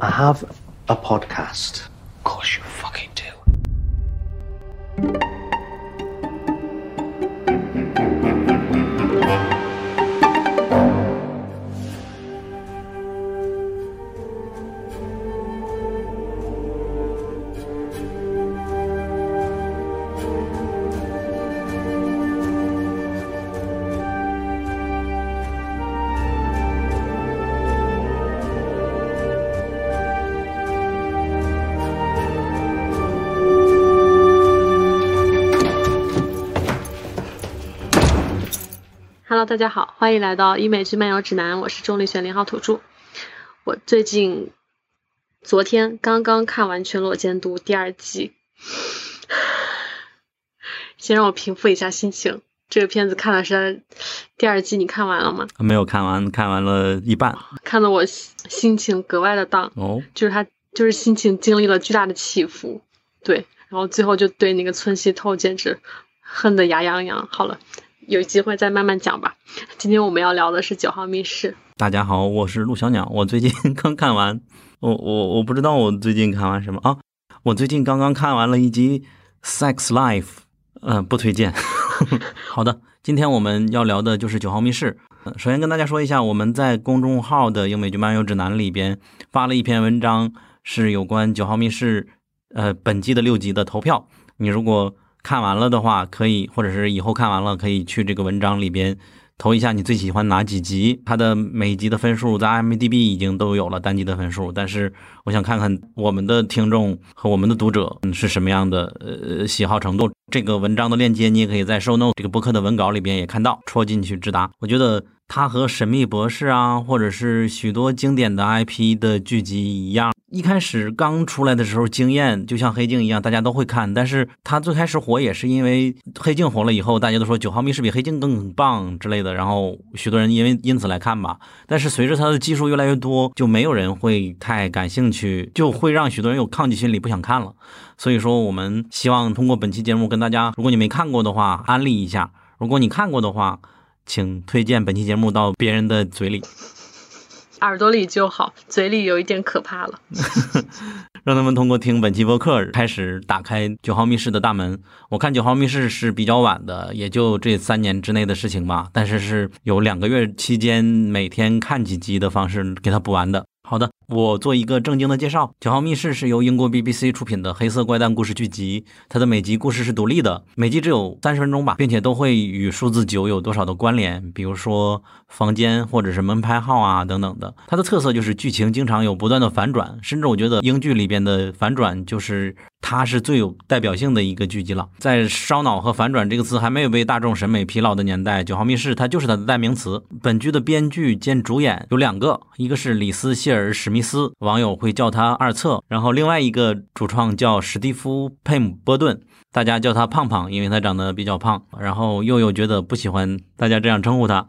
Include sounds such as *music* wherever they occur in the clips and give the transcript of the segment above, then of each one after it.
I have a podcast. Of course you 大家好，欢迎来到医美剧漫游指南，我是重力选零号土著。我最近昨天刚刚看完《全裸监督》第二季，先让我平复一下心情。这个片子看了是第二季，你看完了吗？没有看完，看完了一半，看得我心情格外的荡。哦，就是他，就是心情经历了巨大的起伏。对，然后最后就对那个村西透简直恨得牙痒痒。好了。有机会再慢慢讲吧。今天我们要聊的是《九号密室》。大家好，我是陆小鸟。我最近刚看完，我我我不知道我最近看完什么啊？我最近刚刚看完了一集《Sex Life》，嗯，不推荐。*laughs* 好的，今天我们要聊的就是《九号密室》。首先跟大家说一下，我们在公众号的英美剧漫游指南里边发了一篇文章，是有关《九号密室》呃本季的六集的投票。你如果看完了的话，可以，或者是以后看完了，可以去这个文章里边投一下你最喜欢哪几集。它的每集的分数在 IMDB 已经都有了单集的分数，但是我想看看我们的听众和我们的读者是什么样的呃喜好程度。这个文章的链接你也可以在 Show Note 这个播客的文稿里边也看到，戳进去直达。我觉得。它和《神秘博士》啊，或者是许多经典的 IP 的剧集一样，一开始刚出来的时候惊艳，就像《黑镜》一样，大家都会看。但是它最开始火也是因为《黑镜》火了以后，大家都说《九号密室》比《黑镜》更棒之类的，然后许多人因为因此来看吧。但是随着它的技术越来越多，就没有人会太感兴趣，就会让许多人有抗拒心理，不想看了。所以说，我们希望通过本期节目跟大家，如果你没看过的话，安利一下；如果你看过的话，请推荐本期节目到别人的嘴里，耳朵里就好，嘴里有一点可怕了。*laughs* 让他们通过听本期播客开始打开九号密室的大门。我看九号密室是比较晚的，也就这三年之内的事情吧。但是是有两个月期间每天看几集的方式给他补完的。好的。我做一个正经的介绍，《九号密室》是由英国 BBC 出品的黑色怪诞故事剧集，它的每集故事是独立的，每集只有三十分钟吧，并且都会与数字九有多少的关联，比如说房间或者是门牌号啊等等的。它的特色就是剧情经常有不断的反转，甚至我觉得英剧里边的反转就是它是最有代表性的一个剧集了。在烧脑和反转这个词还没有被大众审美疲劳的年代，《九号密室》它就是它的代名词。本剧的编剧兼主演有两个，一个是李斯谢尔史密。斯网友会叫他二策，然后另外一个主创叫史蒂夫佩姆波顿，大家叫他胖胖，因为他长得比较胖。然后又又觉得不喜欢大家这样称呼他。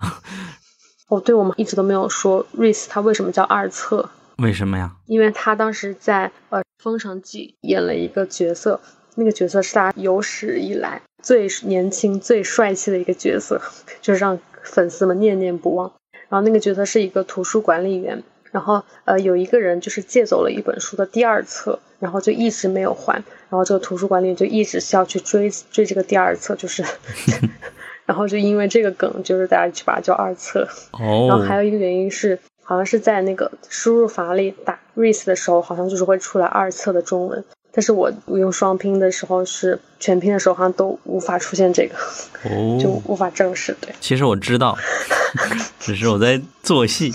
*laughs* 哦，对，我们一直都没有说瑞斯他为什么叫二策？为什么呀？因为他当时在呃《封神记》演了一个角色，那个角色是他有史以来最年轻、最帅气的一个角色，就是让粉丝们念念不忘。然后那个角色是一个图书管理员。然后，呃，有一个人就是借走了一本书的第二册，然后就一直没有还，然后这个图书管理员就一直需要去追追这个第二册，就是，*laughs* 然后就因为这个梗，就是大家去把它叫二册。哦。然后还有一个原因是，好像是在那个输入法里打 “race” 的时候，好像就是会出来二册的中文，但是我用双拼的时候是全拼的时候，好像都无法出现这个，*laughs* 就无法证实。对。其实我知道，*laughs* 只是我在做戏。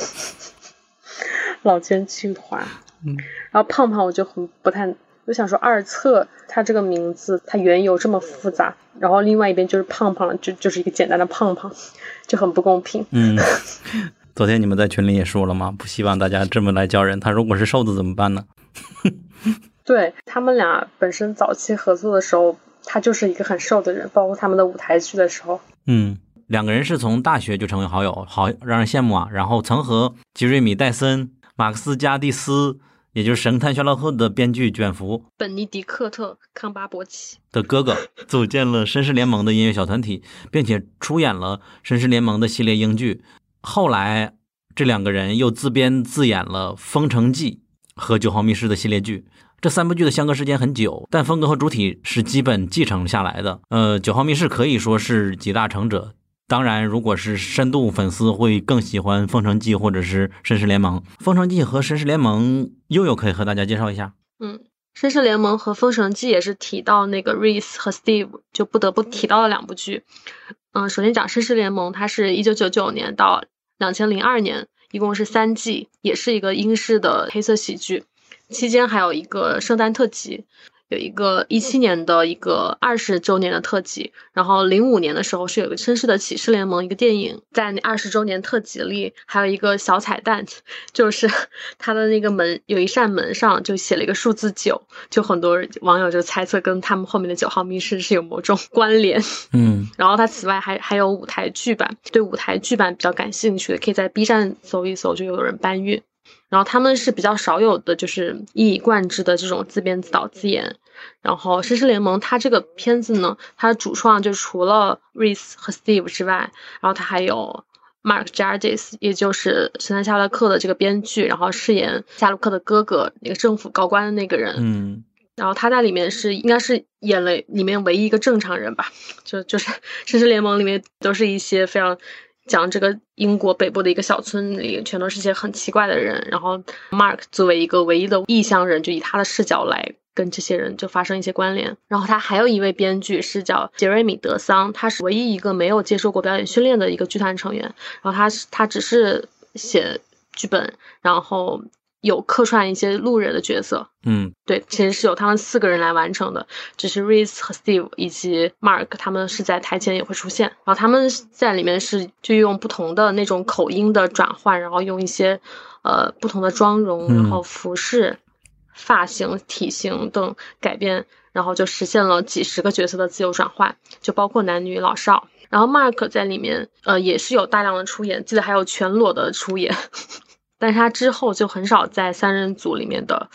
老奸巨猾，嗯，然后胖胖我就很不太，我想说二测他这个名字他缘由这么复杂，然后另外一边就是胖胖，就就是一个简单的胖胖，就很不公平。嗯，*laughs* 昨天你们在群里也说了吗？不希望大家这么来叫人。他如果是瘦子怎么办呢？*laughs* 对他们俩本身早期合作的时候，他就是一个很瘦的人，包括他们的舞台剧的时候。嗯。两个人是从大学就成为好友，好让人羡慕啊。然后曾和吉瑞米·戴森、马克思·加蒂斯，也就是《神探夏洛克》的编剧卷福本尼迪克特·康巴伯奇的哥哥，组建了绅士联盟的音乐小团体，并且出演了绅士联盟的系列英剧。后来，这两个人又自编自演了《封城记》和《九号密室》的系列剧。这三部剧的相隔时间很久，但风格和主体是基本继承下来的。呃，《九号密室》可以说是集大成者。当然，如果是深度粉丝，会更喜欢《封神记》或者是《绅士联盟》。《封神记》和《绅士联盟》，悠悠可以和大家介绍一下。嗯，《绅士联盟》和《封神记》也是提到那个 Reese 和 Steve 就不得不提到的两部剧。嗯，首先讲《绅士联盟》，它是一九九九年到两千零二年，一共是三季，也是一个英式的黑色喜剧。期间还有一个圣诞特辑。有一个一七年的一个二十周年的特辑，然后零五年的时候是有个《绅士的启示联盟》一个电影，在那二十周年特辑里还有一个小彩蛋，就是他的那个门有一扇门上就写了一个数字九，就很多网友就猜测跟他们后面的九号密室是有某种关联。嗯，然后他此外还还有舞台剧版，对舞台剧版比较感兴趣的可以在 B 站搜一搜，就有人搬运。然后他们是比较少有的，就是一以贯之的这种自编自导自演。然后《绅士联盟》它这个片子呢，它的主创就除了 Reese 和 Steve 之外，然后它还有 Mark Jardis，也就是《神探夏洛克》的这个编剧，然后饰演夏洛克的哥哥，那个政府高官的那个人。嗯。然后他在里面是应该是演了里面唯一一个正常人吧？就就是 *laughs*《绅士联盟》里面都是一些非常。讲这个英国北部的一个小村里，全都是些很奇怪的人。然后，Mark 作为一个唯一的异乡人，就以他的视角来跟这些人就发生一些关联。然后他还有一位编剧是叫杰瑞米·德桑，他是唯一一个没有接受过表演训练的一个剧团成员。然后他是他只是写剧本，然后。有客串一些路人的角色，嗯，对，其实是由他们四个人来完成的，只是 Reese 和 Steve 以及 Mark 他们是在台前也会出现，然后他们在里面是就用不同的那种口音的转换，然后用一些呃不同的妆容，然后服饰、发型、体型等改变，然后就实现了几十个角色的自由转换，就包括男女老少。然后 Mark 在里面呃也是有大量的出演，记得还有全裸的出演。*laughs* 但是他之后就很少在三人组里面的，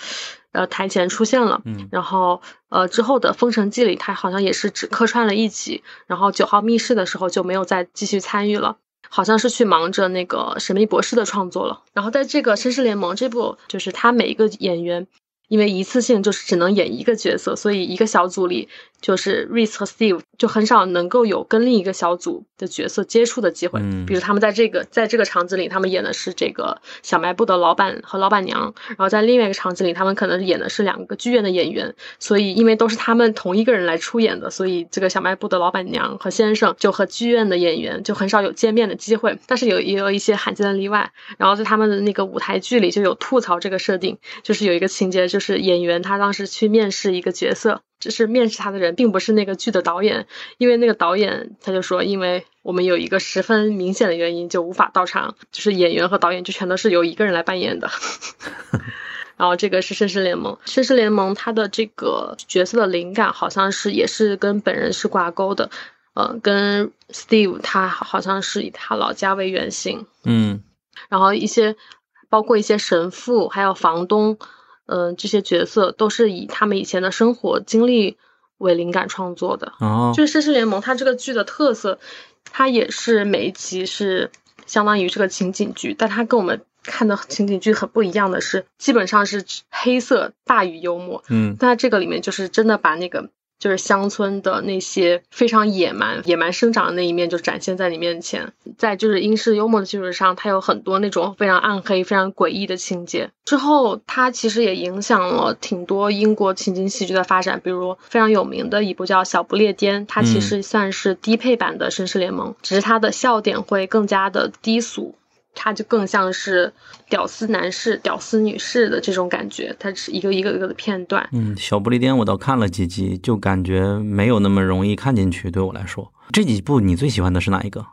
呃台前出现了。嗯，然后呃之后的《封神记》里，他好像也是只客串了一集。然后九号密室的时候就没有再继续参与了，好像是去忙着那个《神秘博士》的创作了。然后在这个《绅士联盟》这部，就是他每一个演员。因为一次性就是只能演一个角色，所以一个小组里就是 Reese 和 Steve 就很少能够有跟另一个小组的角色接触的机会。嗯，比如他们在这个在这个场景里，他们演的是这个小卖部的老板和老板娘，然后在另外一个场景里，他们可能演的是两个剧院的演员。所以因为都是他们同一个人来出演的，所以这个小卖部的老板娘和先生就和剧院的演员就很少有见面的机会。但是有也有一些罕见的例外。然后在他们的那个舞台剧里就有吐槽这个设定，就是有一个情节就。就是演员，他当时去面试一个角色，就是面试他的人并不是那个剧的导演，因为那个导演他就说，因为我们有一个十分明显的原因就无法到场，就是演员和导演就全都是由一个人来扮演的。*laughs* 然后这个是《绅士联盟》，《绅士联盟》他的这个角色的灵感好像是也是跟本人是挂钩的，呃，跟 Steve 他好像是以他老家为原型，嗯，然后一些包括一些神父还有房东。嗯，这些角色都是以他们以前的生活经历为灵感创作的。哦，就是《绅士联盟》，它这个剧的特色，它也是每一集是相当于这个情景剧，但它跟我们看的情景剧很不一样的是，基本上是黑色大于幽默。嗯，但这个里面就是真的把那个。就是乡村的那些非常野蛮、野蛮生长的那一面就展现在你面前，在就是英式幽默的基础上，它有很多那种非常暗黑、非常诡异的情节。之后，它其实也影响了挺多英国情景喜剧的发展，比如非常有名的一部叫《小不列颠》，它其实算是低配版的《绅士联盟》，只是它的笑点会更加的低俗。它就更像是屌丝男士、屌丝女士的这种感觉，它是一个一个一个的片段。嗯，小不列颠我倒看了几集，就感觉没有那么容易看进去。对我来说，这几部你最喜欢的是哪一个？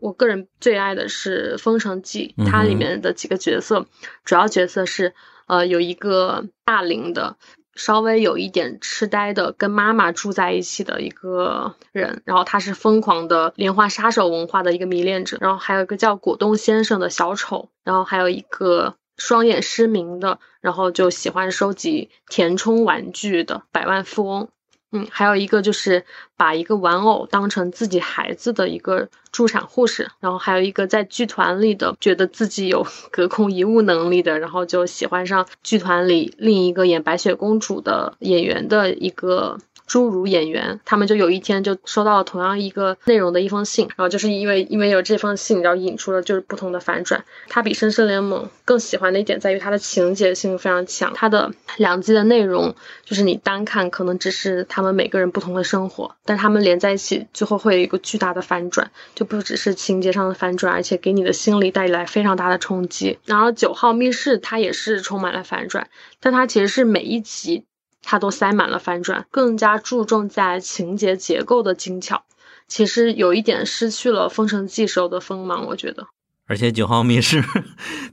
我个人最爱的是《封神记》，它里面的几个角色，主要角色是呃有一个大龄的。稍微有一点痴呆的，跟妈妈住在一起的一个人，然后他是疯狂的连环杀手文化的一个迷恋者，然后还有一个叫果冻先生的小丑，然后还有一个双眼失明的，然后就喜欢收集填充玩具的百万富翁。嗯，还有一个就是把一个玩偶当成自己孩子的一个助产护士，然后还有一个在剧团里的觉得自己有 *laughs* 隔空遗物能力的，然后就喜欢上剧团里另一个演白雪公主的演员的一个。侏儒演员，他们就有一天就收到了同样一个内容的一封信，然后就是因为因为有这封信，然后引出了就是不同的反转。他比《绅士联盟》更喜欢的一点在于它的情节性非常强，它的两季的内容就是你单看可能只是他们每个人不同的生活，但他们连在一起最后会有一个巨大的反转，就不只是情节上的反转，而且给你的心理带来非常大的冲击。然后九号密室它也是充满了反转，但它其实是每一集。它都塞满了反转，更加注重在情节结构的精巧。其实有一点失去了《封神记》时候的锋芒，我觉得。而且九号密室，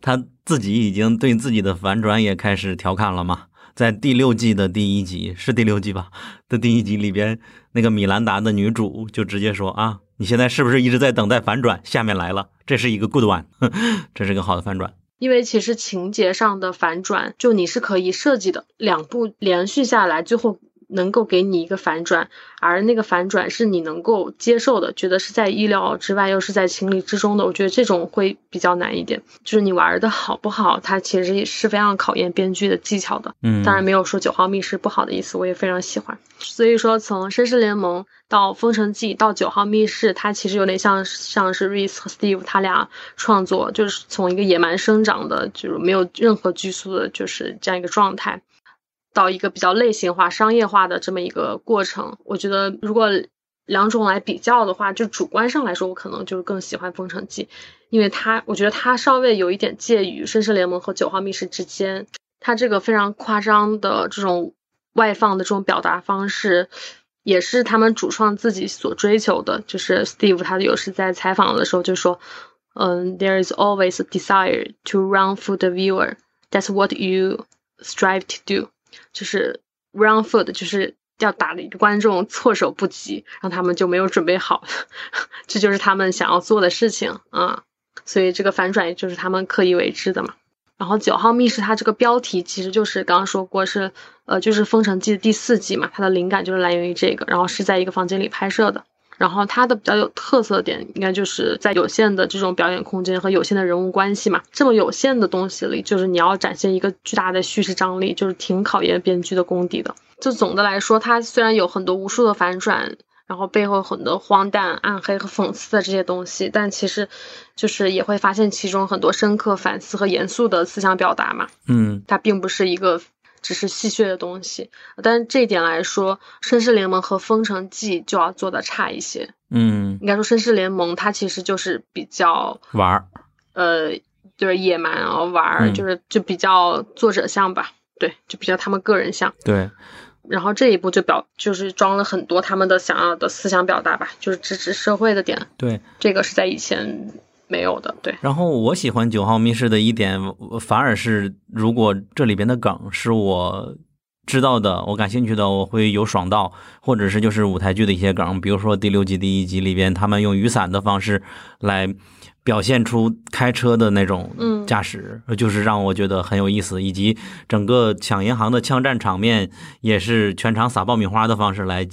他自己已经对自己的反转也开始调侃了嘛。在第六季的第一集，是第六季吧？的第一集里边，那个米兰达的女主就直接说啊，你现在是不是一直在等待反转？下面来了，这是一个 good one，这是个好的反转。因为其实情节上的反转，就你是可以设计的，两部连续下来，最后。能够给你一个反转，而那个反转是你能够接受的，觉得是在意料之外，又是在情理之中的。我觉得这种会比较难一点。就是你玩的好不好，它其实也是非常考验编剧的技巧的。嗯，当然没有说九号密室不好的意思，我也非常喜欢。所以说，从绅士联盟到封神记到九号密室，它其实有点像像是 Reese 和 Steve 他俩创作，就是从一个野蛮生长的，就是没有任何拘束的，就是这样一个状态。到一个比较类型化、商业化的这么一个过程，我觉得如果两种来比较的话，就主观上来说，我可能就更喜欢《封城记》，因为它我觉得它稍微有一点介于《绅士联盟》和《九号密室》之间，它这个非常夸张的这种外放的这种表达方式，也是他们主创自己所追求的。就是 Steve 他有时在采访的时候就说：“嗯，There is always a desire to run for the viewer. That's what you strive to do.” 就是 roundfoot，就是要打的一个观众措手不及，让他们就没有准备好，*laughs* 这就是他们想要做的事情啊。所以这个反转就是他们刻意为之的嘛。然后九号密室它这个标题其实就是刚刚说过是呃就是《封神记》的第四季嘛，它的灵感就是来源于这个，然后是在一个房间里拍摄的。然后它的比较有特色点，应该就是在有限的这种表演空间和有限的人物关系嘛。这么有限的东西里，就是你要展现一个巨大的叙事张力，就是挺考验编剧的功底的。就总的来说，它虽然有很多无数的反转，然后背后很多荒诞、暗黑和讽刺的这些东西，但其实就是也会发现其中很多深刻反思和严肃的思想表达嘛。嗯，它并不是一个。只是戏谑的东西，但是这一点来说，《绅士联盟》和《封城记》就要做的差一些。嗯，应该说，《绅士联盟》它其实就是比较玩儿，呃，就是野蛮啊，玩儿，就是就比较作者像吧，对，就比较他们个人像。对。然后这一部就表就是装了很多他们的想要的思想表达吧，就是支持社会的点。对，这个是在以前。没有的，对。然后我喜欢九号密室的一点，反而是如果这里边的梗是我知道的，我感兴趣的，我会有爽到，或者是就是舞台剧的一些梗，比如说第六集第一集里边，他们用雨伞的方式来。表现出开车的那种驾驶，就是让我觉得很有意思，以及整个抢银行的枪战场面也是全场撒爆米花的方式来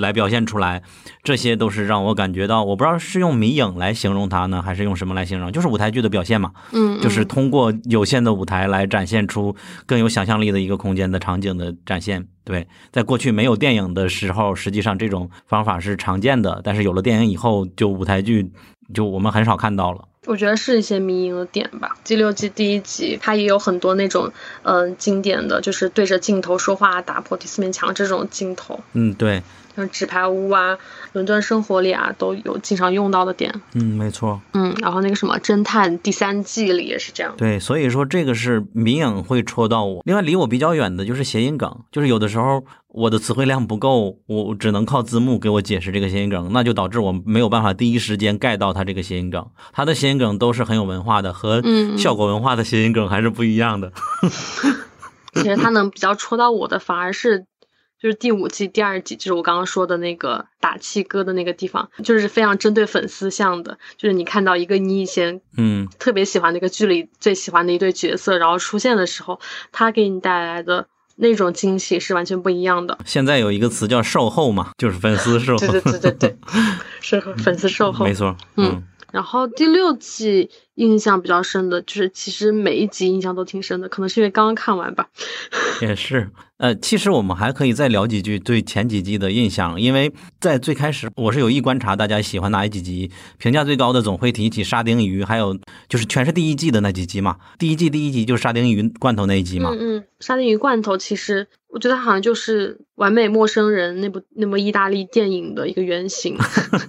来表现出来，这些都是让我感觉到，我不知道是用迷影来形容它呢，还是用什么来形容，就是舞台剧的表现嘛，嗯，就是通过有限的舞台来展现出更有想象力的一个空间的场景的展现。对，在过去没有电影的时候，实际上这种方法是常见的，但是有了电影以后，就舞台剧。就我们很少看到了，我觉得是一些迷影的点吧。第六季第一集，它也有很多那种嗯经典的就是对着镜头说话、打破第四面墙这种镜头。嗯，对。像纸牌屋啊、伦敦生活里啊，都有经常用到的点。嗯，没错。嗯，然后那个什么侦探第三季里也是这样。对，所以说这个是迷影会戳到我。另外，离我比较远的就是谐音梗，就是有的时候我的词汇量不够，我只能靠字幕给我解释这个谐音梗，那就导致我没有办法第一时间 get 到它这个谐音梗。它的谐音梗都是很有文化的，和效果文化的谐音梗还是不一样的。其实他能比较戳到我的，反而是。就是第五季第二集，就是我刚刚说的那个打气歌的那个地方，就是非常针对粉丝向的。就是你看到一个你以前嗯特别喜欢的一个剧里最喜欢的一对角色，然后出现的时候，他给你带来的那种惊喜是完全不一样的。现在有一个词叫售后嘛，就是粉丝售后。对对对对对，*laughs* 是粉丝售后。没错，嗯。然后第六季印象比较深的就是，其实每一集印象都挺深的，可能是因为刚刚看完吧。也是，呃，其实我们还可以再聊几句对前几季的印象，因为在最开始我是有意观察大家喜欢哪几集，评价最高的总会提起沙丁鱼，还有就是全是第一季的那几集嘛。第一季第一集就是沙丁鱼罐头那一集嘛。嗯嗯，沙丁鱼罐头其实。我觉得好像就是《完美陌生人》那部那么意大利电影的一个原型。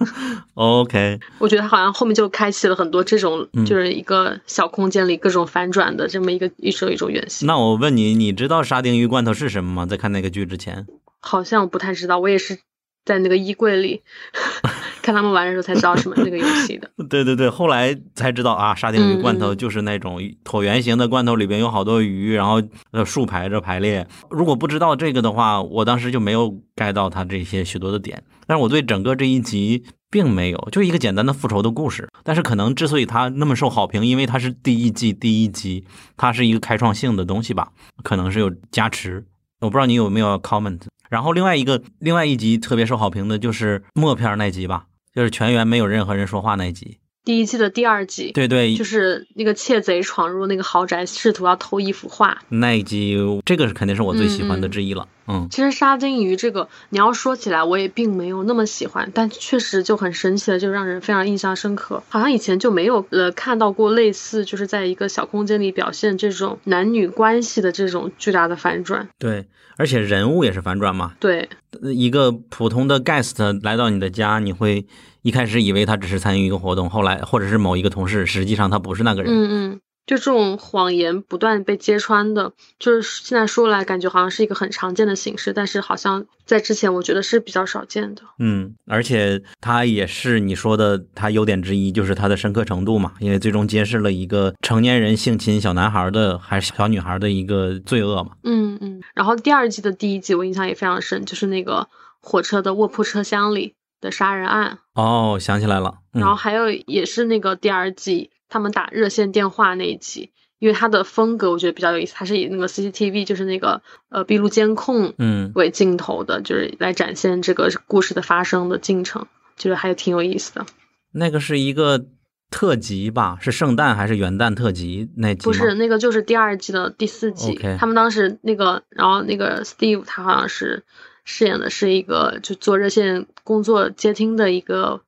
*laughs* OK，我觉得好像后面就开启了很多这种，就是一个小空间里各种反转的这么一个一种一种原型。那我问你，你知道沙丁鱼罐头是什么吗？在看那个剧之前，好像不太知道。我也是。在那个衣柜里 *laughs* 看他们玩的时候才知道什么那个游戏的。*laughs* 对对对，后来才知道啊，沙丁鱼罐头就是那种椭圆形的罐头，里边有好多鱼，然后呃竖排着排列。如果不知道这个的话，我当时就没有 get 到它这些许多的点。但是我对整个这一集并没有，就一个简单的复仇的故事。但是可能之所以它那么受好评，因为它是第一季第一集，它是一个开创性的东西吧，可能是有加持。我不知道你有没有 comment。然后另外一个另外一集特别受好评的就是默片那集吧，就是全员没有任何人说话那集。第一季的第二集，对对，就是那个窃贼闯入那个豪宅，试图要偷一幅画。那一集，这个是肯定是我最喜欢的之一了。嗯，其实沙丁鱼这个，你要说起来，我也并没有那么喜欢，但确实就很神奇的，就让人非常印象深刻。好像以前就没有呃看到过类似，就是在一个小空间里表现这种男女关系的这种巨大的反转。对，而且人物也是反转嘛。对，一个普通的 guest 来到你的家，你会。一开始以为他只是参与一个活动，后来或者是某一个同事，实际上他不是那个人。嗯嗯，就这种谎言不断被揭穿的，就是现在说来感觉好像是一个很常见的形式，但是好像在之前我觉得是比较少见的。嗯，而且他也是你说的他优点之一，就是他的深刻程度嘛，因为最终揭示了一个成年人性侵小男孩的还是小女孩的一个罪恶嘛。嗯嗯，然后第二季的第一集我印象也非常深，就是那个火车的卧铺车厢里。的杀人案哦，想起来了。然后还有也是那个第二季他们打热线电话那一集，因为它的风格我觉得比较有意思，它是以那个 CCTV 就是那个呃闭路监控嗯为镜头的，就是来展现这个故事的发生的进程，就是还挺有意思的。那个是一个特辑吧？是圣诞还是元旦特辑那集？不是，那个就是第二季的第四集。他们当时那个，然后那个 Steve 他好像是。饰演的是一个就做热线工作接听的一个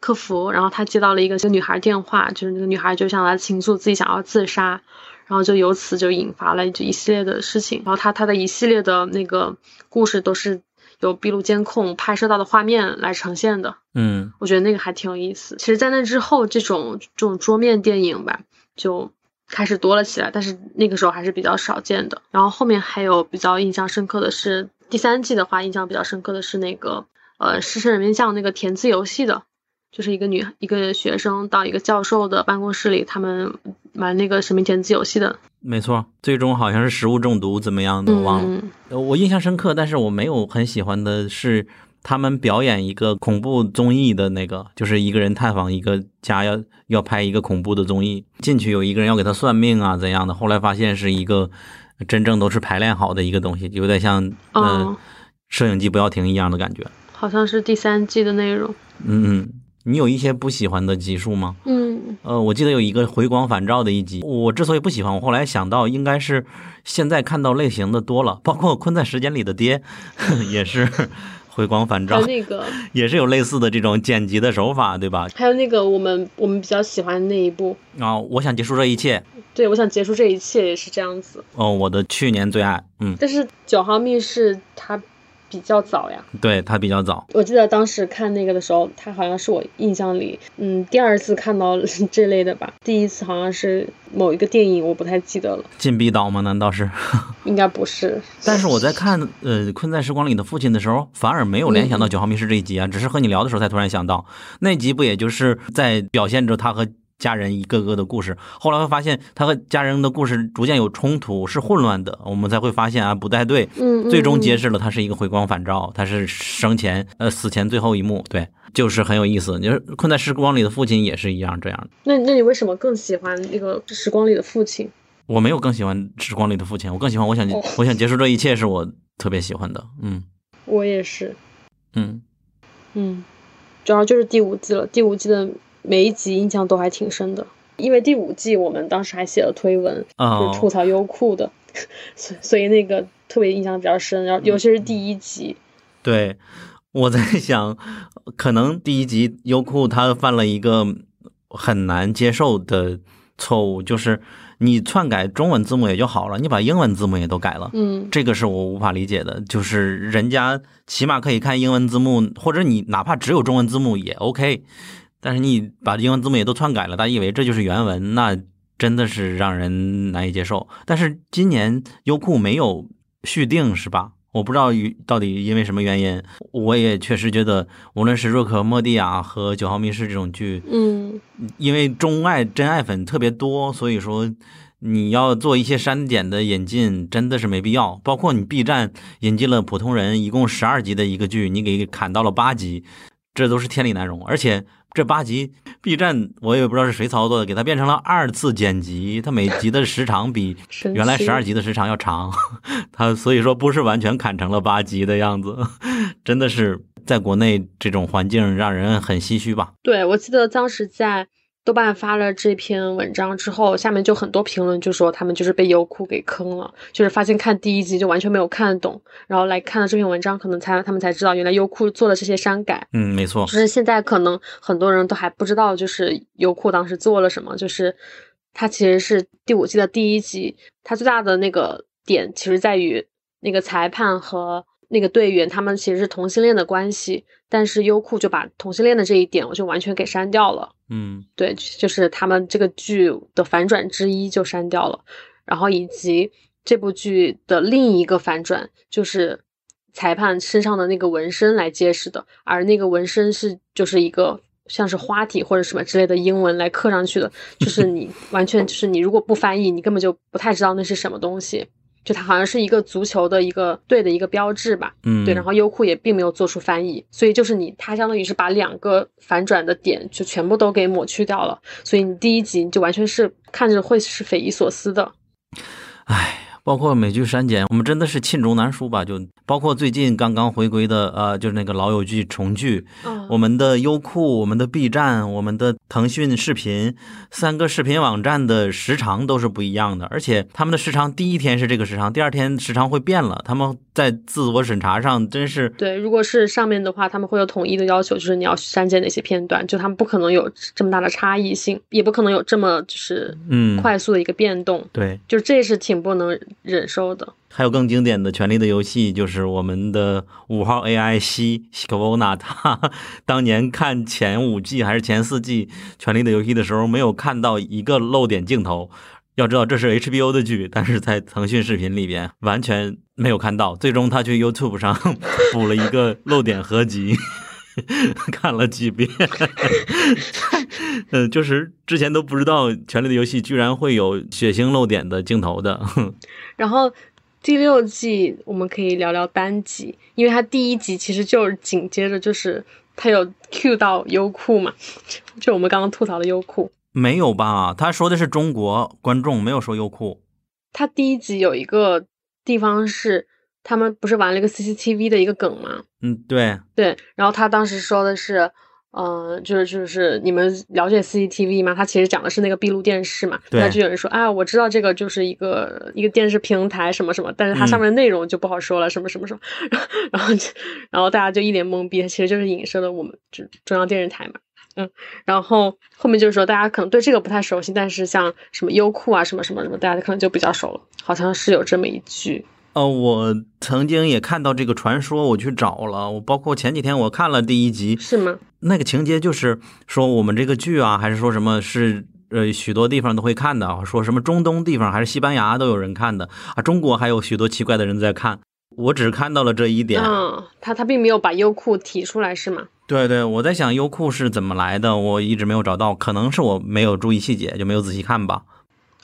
客服，然后他接到了一个女孩电话，就是那个女孩就向他倾诉自己想要自杀，然后就由此就引发了这一系列的事情，然后他他的一系列的那个故事都是有闭路监控拍摄到的画面来呈现的，嗯，我觉得那个还挺有意思。其实，在那之后，这种这种桌面电影吧，就开始多了起来，但是那个时候还是比较少见的。然后后面还有比较印象深刻的是。第三季的话，印象比较深刻的是那个，呃，狮身人面像那个填字游戏的，就是一个女一个学生到一个教授的办公室里，他们玩那个神秘填字游戏的。没错，最终好像是食物中毒，怎么样的忘了。我印象深刻，但是我没有很喜欢的是他们表演一个恐怖综艺的那个，就是一个人探访一个家，要要拍一个恐怖的综艺，进去有一个人要给他算命啊怎样的，后来发现是一个。真正都是排练好的一个东西，有点像嗯，摄影机不要停一样的感觉。好像是第三季的内容。嗯嗯，你有一些不喜欢的集数吗？嗯，呃，我记得有一个回光返照的一集，我之所以不喜欢，我后来想到应该是现在看到类型的多了，包括《困在时间里的爹》*laughs* 也是回光返照，那个 *laughs* 也是有类似的这种剪辑的手法，对吧？还有那个我们我们比较喜欢的那一部啊，我想结束这一切。对，我想结束这一切也是这样子。哦，我的去年最爱，嗯。但是九号密室它比较早呀。对，他比较早。我记得当时看那个的时候，他好像是我印象里，嗯，第二次看到 *laughs* 这类的吧。第一次好像是某一个电影，我不太记得了。禁闭岛吗？难道是？*laughs* 应该不是。但是我在看呃《困在时光里的父亲》的时候，反而没有联想到九号密室这一集啊，只是和你聊的时候才突然想到，那集不也就是在表现着他和。家人一个个的故事，后来会发现他和家人的故事逐渐有冲突，是混乱的。我们才会发现啊，不太对。嗯，最终揭示了他是一个回光返照，他是生前呃死前最后一幕，对，就是很有意思。你说困在时光里的父亲也是一样这样的。那那你为什么更喜欢那个时光里的父亲？我没有更喜欢《时光里的父亲》，我更喜欢我想、哦我想结束这一切是我特别喜欢的。嗯我也是，嗯，嗯，主要就是第五季了。第五季的每一集印象都还挺深的，因为第五季我们当时还写了推文，哦就是吐槽优酷的，所所以那个特别印象比较深。然后尤其是第一集，对，我在想，可能第一集优酷他犯了一个很难接受的错误，就是你篡改中文字幕也就好了，你把英文字幕也都改了。嗯，这个是我无法理解的，就是人家起码可以看英文字幕，或者你哪怕只有中文字幕也 OK，但是你把英文字母也都篡改了，大家以为这就是原文，那真的是让人难以接受。但是今年优酷没有续订是吧？我不知道到底因为什么原因，我也确实觉得，无论是《瑞克莫蒂亚》和《九号密室》这种剧，嗯，因为中爱真爱粉特别多，所以说你要做一些删减的引进，真的是没必要。包括你 B 站引进了普通人，一共十二集的一个剧，你给砍到了八集，这都是天理难容。而且这八集 B 站我也不知道是谁操作的，给它变成了二次剪辑，它每集的时长比 *laughs* 原来十二集的时长要长，*laughs* 它所以说不是完全砍成了八集的样子，*laughs* 真的是在国内这种环境让人很唏嘘吧。对，我记得当时在豆瓣发了这篇文章之后，下面就很多评论就说他们就是被优酷给坑了，就是发现看第一集就完全没有看懂，然后来看了这篇文章，可能才他们才知道原来优酷做了这些删改。嗯，没错就。是现在可能很多人都还不知道，就是优酷当时做了什么，就是它其实是第五季的第一集，它最大的那个点其实在于那个裁判和那个队员他们其实是同性恋的关系，但是优酷就把同性恋的这一点我就完全给删掉了。嗯对，就是他们这个剧的反转之一就删掉了，然后以及这部剧的另一个反转就是裁判身上的那个纹身来揭示的，而那个纹身是就是一个像是花体或者什么之类的英文来刻上去的，就是你 *laughs* 完全就是你如果不翻译，你根本就不太知道那是什么东西。就它好像是一个足球的一个队的一个标志吧，嗯，对，然后优酷也并没有做出翻译，所以就是你，它相当于是把两个反转的点就全部都给抹去掉了，所以你第一集你就完全是看着会是匪夷所思的。唉，包括美剧删减，我们真的是罄竹难书吧？就包括最近刚刚回归的，呃，就是那个《老友记》重聚，嗯我们的优酷、我们的 B 站、我们的腾讯视频三个视频网站的时长都是不一样的，而且他们的时长第一天是这个时长，第二天时长会变了。他们在自我审查上真是对，如果是上面的话，他们会有统一的要求，就是你要删减哪些片段，就他们不可能有这么大的差异性，也不可能有这么就是嗯快速的一个变动，对。就这是挺不能忍受的。还有更经典的《权力的游戏》，就是我们的五号 AI 西西科沃纳，他当年看前五季还是前四季《权力的游戏》的时候，没有看到一个露点镜头。要知道这是 HBO 的剧，但是在腾讯视频里边完全没有看到。最终他去 YouTube 上 *laughs* 补了一个露点合集，*laughs* 看了几遍。嗯，就是之前都不知道《权力的游戏》居然会有血腥露点的镜头的。*laughs* 然后第六季我们可以聊聊单集，因为它第一集其实就是紧接着就是它有 Q 到优酷嘛，就我们刚刚吐槽的优酷。没有吧？他说的是中国观众，没有说优酷。他第一集有一个地方是他们不是玩了一个 CCTV 的一个梗吗？嗯，对，对，然后他当时说的是，嗯、就是就是你们了解 CCTV 吗？他其实讲的是那个闭路电视嘛。对那就有人说，啊，我知道这个就是一个一个电视平台什么什么，但是它上面的内容就不好说了，什么什么什么。*laughs* 然后就然后大家就一脸懵逼，其实就是影射了我们就中央电视台嘛。嗯，然后后面就是说，大家可能对这个不太熟悉，但是像什么优酷啊，什么什么什么，大家可能就比较熟了。好像是有这么一句，呃，我曾经也看到这个传说，我去找了。我包括前几天我看了第一集，是吗？那个情节就是说我们这个剧啊，还是说什么是呃许多地方都会看的啊，说什么中东地方还是西班牙都有人看的啊，中国还有许多奇怪的人在看。我只看到了这一点。嗯，他他并没有把优酷提出来，是吗？对对，我在想优酷是怎么来的，我一直没有找到，可能是我没有注意细节，就没有仔细看吧。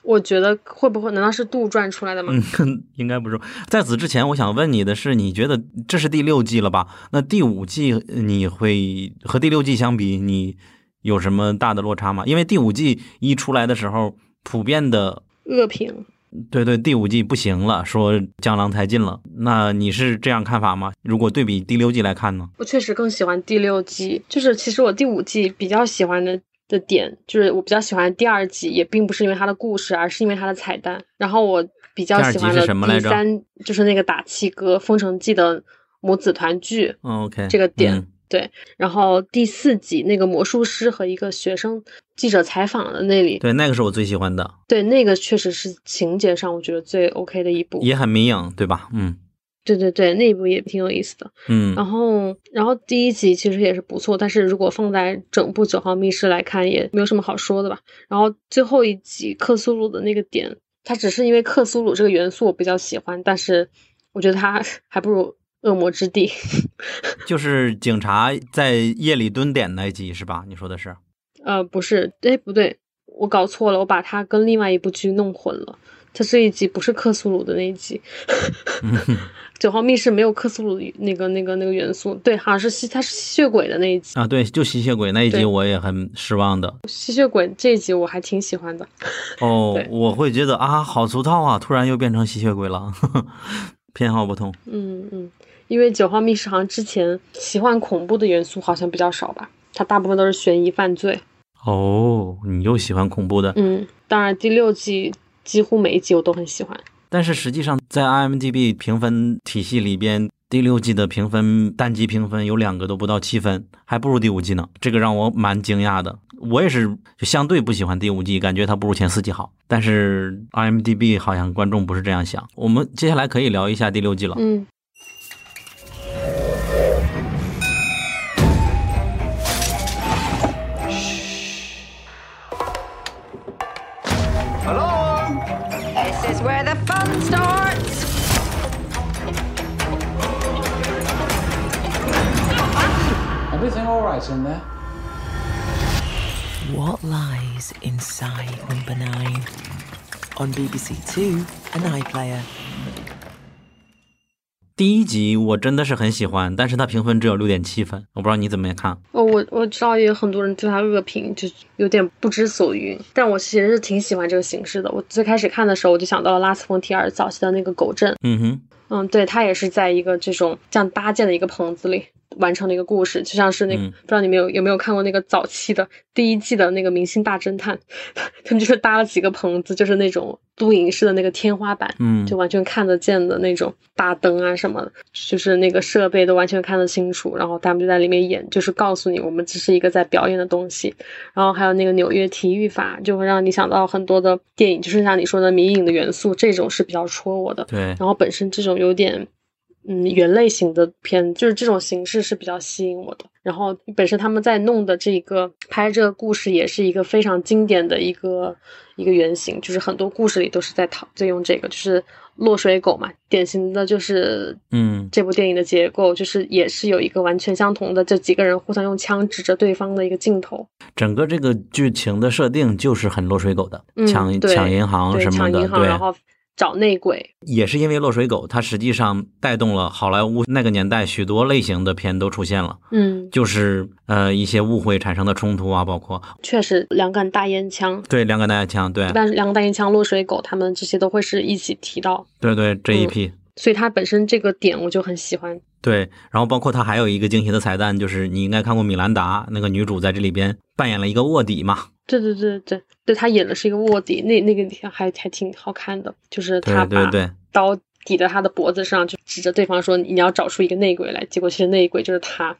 我觉得会不会？难道是杜撰出来的吗？嗯，*laughs* 应该不是。在此之前，我想问你的是，你觉得这是第六季了吧？那第五季你会和第六季相比，你有什么大的落差吗？因为第五季一出来的时候，普遍的恶评，对对，第五季不行了，说江郎才尽了。那你是这样看法吗？如果对比第六季来看呢？我确实更喜欢第六季，就是其实我第五季比较喜欢的的点，就是我比较喜欢第二集，也并不是因为它的故事，而是因为它的彩蛋。然后我比较喜欢的第三就是那个打气歌《封城记》的母子团聚。OK，这个点。对，然后第四集那个魔术师和一个学生记者采访的那里，对，那个是我最喜欢的。对，那个确实是情节上我觉得最 OK 的一部，也很迷影，对吧？嗯，对对对，那一部也挺有意思的。嗯，然后然后第一集其实也是不错，但是如果放在整部九号密室来看，也没有什么好说的吧。然后最后一集克苏鲁的那个点，它只是因为克苏鲁这个元素我比较喜欢，但是我觉得它 *laughs* 还不如。恶魔之地，*laughs* 就是警察在夜里蹲点那一集是吧？你说的是？呃，不是，哎，不对，我搞错了，我把它跟另外一部剧弄混了。它这一集不是克苏鲁的那一集，*laughs* 九号密室没有克苏鲁那个那个那个元素。对，好像是吸，它是吸血鬼的那一集啊。对，就吸血鬼那一集，我也很失望的。吸血鬼这一集我还挺喜欢的。哦，*laughs* 我会觉得啊，好俗套啊，突然又变成吸血鬼了，*laughs* 偏好不同。嗯嗯。因为九号密室好像之前奇幻恐怖的元素好像比较少吧，它大部分都是悬疑犯罪。哦，你又喜欢恐怖的？嗯，当然第六季几乎每一集我都很喜欢。但是实际上在 IMDB 评分体系里边，第六季的评分单集评分有两个都不到七分，还不如第五季呢。这个让我蛮惊讶的。我也是就相对不喜欢第五季，感觉它不如前四季好。但是 IMDB 好像观众不是这样想。我们接下来可以聊一下第六季了。嗯。Everything all right in there? What lies inside number nine? On BBC Two and iPlayer. 第一集我真的是很喜欢，但是它评分只有六点七分，我不知道你怎么看。哦，我我知道也有很多人对它恶评，就有点不知所云。但我其实是挺喜欢这个形式的。我最开始看的时候，我就想到了拉斯冯提尔早期的那个狗镇。嗯哼，嗯，对它也是在一个这种这样搭建的一个棚子里。完成的一个故事，就像是那个，不知道你们有有没有看过那个早期的第一季的那个《明星大侦探》，*laughs* 他们就是搭了几个棚子，就是那种录影室的那个天花板，嗯，就完全看得见的那种大灯啊什么的，就是那个设备都完全看得清楚。然后他们就在里面演，就是告诉你我们只是一个在表演的东西。然后还有那个纽约体育法，就会让你想到很多的电影，就是像你说的迷影的元素，这种是比较戳我的。对，然后本身这种有点。嗯，原类型的片就是这种形式是比较吸引我的。然后本身他们在弄的这个拍这个故事也是一个非常经典的一个一个原型，就是很多故事里都是在讨在用这个，就是落水狗嘛，典型的就是嗯，这部电影的结构就是也是有一个完全相同的，这几个人互相用枪指着对方的一个镜头。整个这个剧情的设定就是很落水狗的，抢抢银行什么的，对。找内鬼也是因为落水狗，它实际上带动了好莱坞那个年代许多类型的片都出现了。嗯，就是呃一些误会产生的冲突啊，包括确实两杆大烟枪，对两杆大烟枪，对，但是两杆大烟枪、落水狗他们这些都会是一起提到。对对，这一批，所以它本身这个点我就很喜欢。对，然后包括它还有一个惊喜的彩蛋，就是你应该看过米兰达那个女主在这里边扮演了一个卧底嘛。对对对对对，他演的是一个卧底，那那个还还挺好看的，就是他把刀抵在他的脖子上，就指着对方说：“你要找出一个内鬼来。”结果其实内鬼就是他，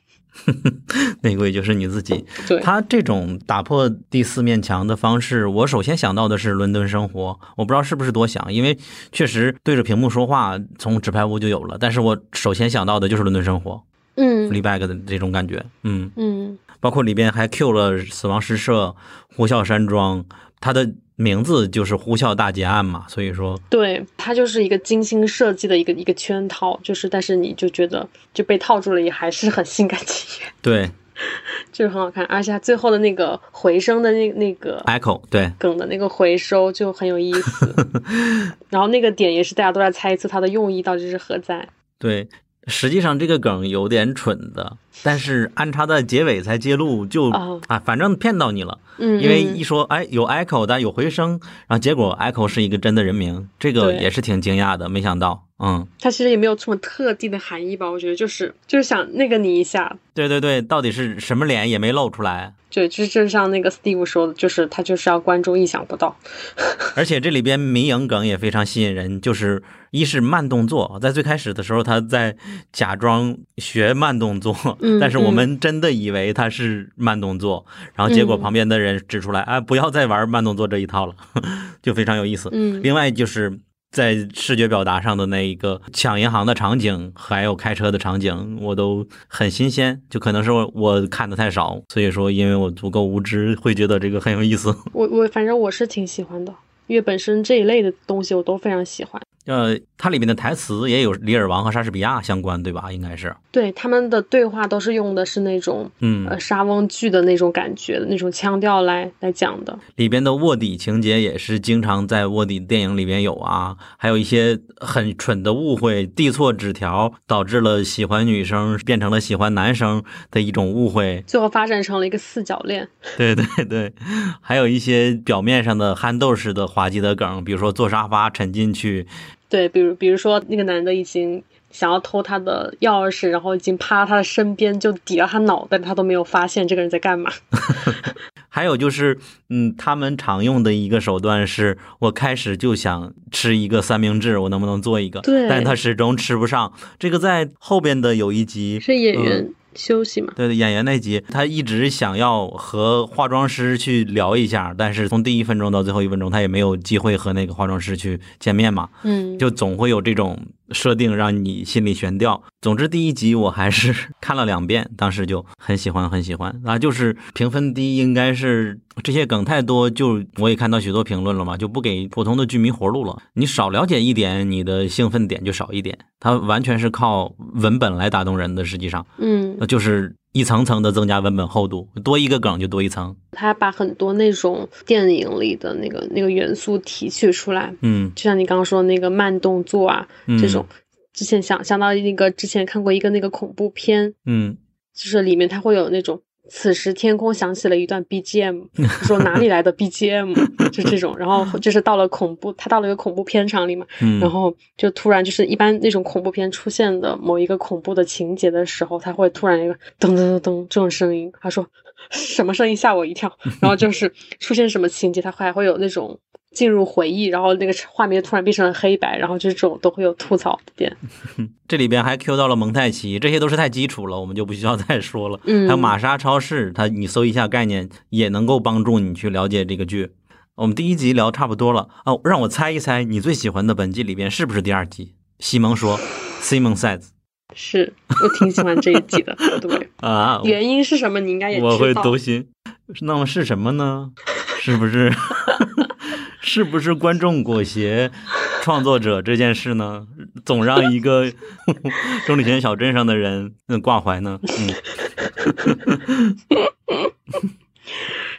*laughs* 内鬼就是你自己。对他这种打破第四面墙的方式，我首先想到的是《伦敦生活》，我不知道是不是多想，因为确实对着屏幕说话，从纸牌屋就有了。但是我首先想到的就是《伦敦生活》，嗯，Fleabag 的这种感觉，嗯嗯。包括里边还 Q 了死亡诗社、呼啸山庄，它的名字就是呼啸大劫案嘛，所以说，对，它就是一个精心设计的一个一个圈套，就是但是你就觉得就被套住了，也还是很心甘情愿，对，*laughs* 就是很好看，而且它最后的那个回声的那那个 echo，对，梗的那个回收就很有意思，*laughs* 然后那个点也是大家都在猜测它的用意到底是何在，对。实际上这个梗有点蠢的，但是安插在结尾才揭露就，哦啊，反正骗到你了。嗯，因为嗯一说哎有 echo 但有回声，然后结果 echo 是一个真的人名，这个也是挺惊讶的，没想到。嗯，它其实也没有什么特定的含义吧？我觉得就是就是想那个你一下，对对对，到底是什么脸也没露出来。对，就是就像那个 Steve 说的，就是他就是要观众意想不到。*laughs* 而且这里边民影梗也非常吸引人，就是一是慢动作，在最开始的时候他在假装学慢动作，嗯但是我们真的以为他是慢动作，然后结果嗯旁边的人指出来，哎，不要再玩慢动作这一套了，*laughs* 就非常有意思。嗯另外就是。在视觉表达上的那一个抢银行的场景，还有开车的场景，我都很新鲜。就可能是我我看的太少，所以说因为我足够无知，会觉得这个很有意思。*laughs* 我我反正我是挺喜欢的，因为本身这一类的东西我都非常喜欢。呃，它里面的台词也有里尔王和莎士比亚相关，对吧？应该是，对他们的对话都是用的是那种嗯，呃莎翁剧的那种感觉的那种腔调来来讲的。里边的卧底情节也是经常在卧底电影里边有啊，还有一些很蠢的误会，递错纸条导致了喜欢女生变成了喜欢男生的一种误会，最后发展成了一个四角恋。对对对，还有一些表面上的憨豆式的滑稽的梗，比如说坐沙发沉进去，对，比如比如说那个男的已经想要偷他的钥匙，然后已经趴他的身边就抵到他脑袋，他都没有发现这个人在干嘛。*laughs* 还有就是，嗯，他们常用的一个手段是，我开始就想吃一个三明治，我能不能做一个？对但他始终吃不上。这个在后边的有一集是演员休息嘛？对对，演员那集，他一直想要和化妆师去聊一下，但是从第一分钟到最后一分钟，他也没有机会和那个化妆师去见面嘛，嗯，就总会有这种设定让你心里悬吊。总之，第一集我还是 *laughs* 看了两遍，当时就很喜欢，很喜欢。啊，就是评分低，应该是这些梗太多，就我也看到许多评论了嘛，就不给普通的剧迷活路了。你少了解一点，你的兴奋点就少一点。它完全是靠文本来打动人的，实际上。嗯那，就是一层层的增加文本厚度，多一个梗就多一层。他把很多那种电影里的那个那个元素提取出来，嗯就像你刚刚说的那个慢动作啊，嗯这种。之前想想到那个之前看过一个那个恐怖片，嗯就是里面它会有那种。此时天空响起了一段 BGM，就 *laughs* 说哪里来的 BGM，*laughs* 就这种，然后就是到了恐怖，他到了一个恐怖片场里嘛，嗯，然后就突然就是一般那种恐怖片出现的某一个恐怖的情节的时候，他会突然一个噔噔噔噔这种声音，他说什么声音吓我一跳，*laughs* 然后就是出现什么情节，它还会有那种进入回忆，然后那个画面突然变成了黑白，然后就这种都会有吐槽点。*laughs* 这里边还 Q 到了蒙太奇，这些都是太基础了，我们就不需要再说了。嗯还有玛莎超市，它你搜一下概念，也能够帮助你去了解这个剧。我们第一集聊差不多了哦，让我猜一猜，你最喜欢的本季里边是不是第二集？西蒙说，Simon says 是我挺喜欢这一集的，对，*laughs* 啊，原因是什么你应该也知道。我会读心。那么是什么呢？是不是 *laughs* 是不是观众裹挟创作者这件事呢？总让一个钟里泉小镇上的人嗯挂怀呢？嗯，*laughs*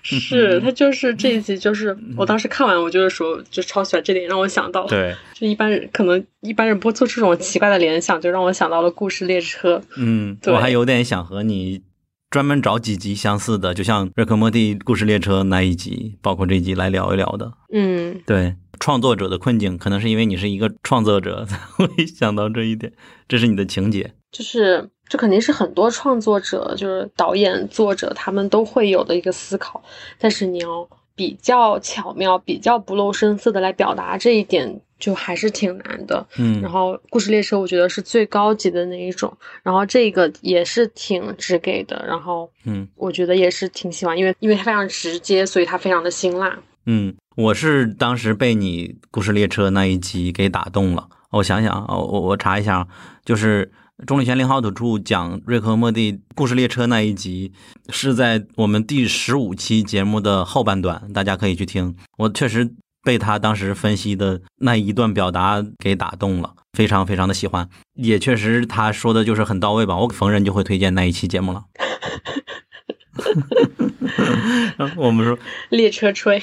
是他就是这一集，就是我当时看完，我就是说，就超喜欢这点，让我想到，对，就一般人可能一般人不会做这种奇怪的联想，就让我想到了故事列车。嗯，对我还有点想和你专门找几集相似的，就像《瑞克莫蒂故事列车》那一集，包括这一集来聊一聊的。嗯，对，创作者的困境，可能是因为你是一个创作者才 *laughs* 会想到这一点，这是你的情节。就是这肯定是很多创作者，就是导演、作者他们都会有的一个思考，但是你要比较巧妙、比较不露声色的来表达这一点，就还是挺难的。嗯，然后故事列车我觉得是最高级的那一种，然后这个也是挺直给的，然后嗯我觉得也是挺喜欢，因为因为它非常直接，所以它非常的辛辣。嗯，我是当时被你故事列车那一集给打动了。我想想啊，我我查一下啊，就是钟立权林浩土著讲瑞克和莫蒂故事列车那一集，是在我们第十五期节目的后半段，大家可以去听。我确实被他当时分析的那一段表达给打动了，非常非常的喜欢，也确实他说的就是很到位吧。我逢人就会推荐那一期节目了。*laughs* 我们说，列车吹，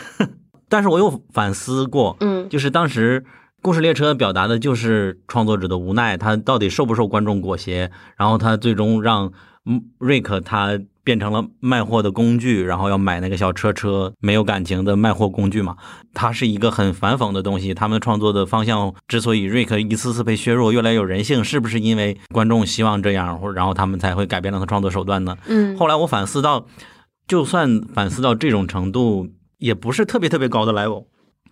*laughs* 但是我又反思过，嗯就是当时故事列车表达的就是创作者的无奈，他到底受不受观众裹挟，然后他最终让嗯瑞克他变成了卖货的工具，然后要买那个小车车，没有感情的卖货工具嘛。它是一个很反讽的东西。他们创作的方向之所以瑞克一次次被削弱，越来越有人性，是不是因为观众希望这样，或然后他们才会改变了他创作手段呢？嗯，后来我反思到，就算反思到这种程度，也不是特别特别高的 level。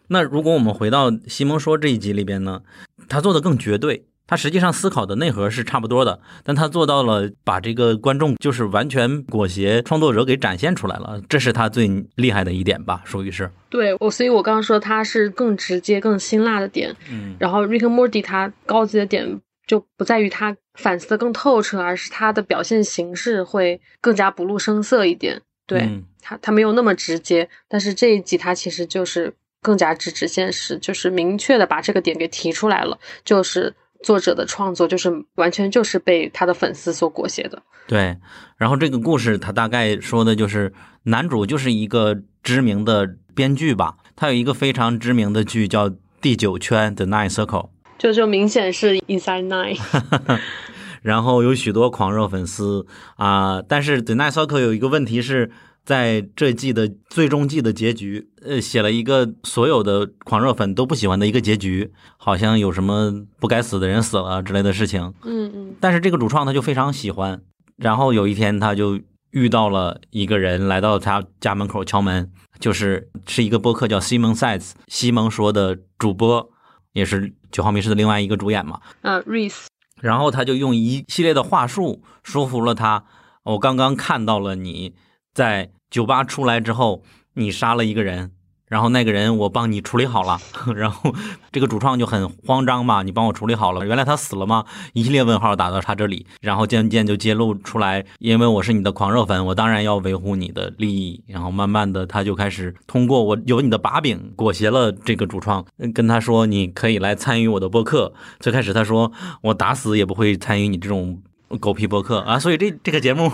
那如果我们回到西蒙说这一集里边呢，他做的更绝对，他实际上思考的内核是差不多的，但他做到了把这个观众就是完全裹挟创作者给展现出来了，这是他最厉害的一点吧，属于是。对我，所以我刚刚说他是更直接、更辛辣的点。嗯然后 Rick and Morty 他高级的点就不在于他反思的更透彻，而是他的表现形式会更加不露声色一点。对，嗯它它没有那么直接，但是这一集他其实就是更加直指现实，就是明确的把这个点给提出来了，就是作者的创作就是完全就是被他的粉丝所裹挟的。对，然后这个故事他大概说的就是男主就是一个知名的编剧吧，他有一个非常知名的剧叫《第九圈》The Nine Circle。就就明显是 Inside Nine，*laughs* 然后有许多狂热粉丝啊、但是 The Night Circle 有一个问题是在这季的最终季的结局，呃，写了一个所有的狂热粉都不喜欢的一个结局，好像有什么不该死的人死了之类的事情。嗯嗯但是这个主创他就非常喜欢，然后有一天他就遇到了一个人来到他家门口敲门，就是是一个播客叫 Simon Says 西蒙说的主播，也是九号密室的另外一个主演嘛。呃 Reese，然后他就用一系列的话术说服了他。我刚刚看到了你在酒吧出来之后，你杀了一个人，然后那个人我帮你处理好了。*laughs* 然后这个主创就很慌张嘛，你帮我处理好了，原来他死了吗？一系列问号打到他这里，然后渐渐就揭露出来，因为我是你的狂热粉，我当然要维护你的利益。然后慢慢的，他就开始通过我有你的把柄，裹挟了这个主创，跟他说你可以来参与我的播客。最开始他说我打死也不会参与你这种狗屁博客啊，所以这这个节目，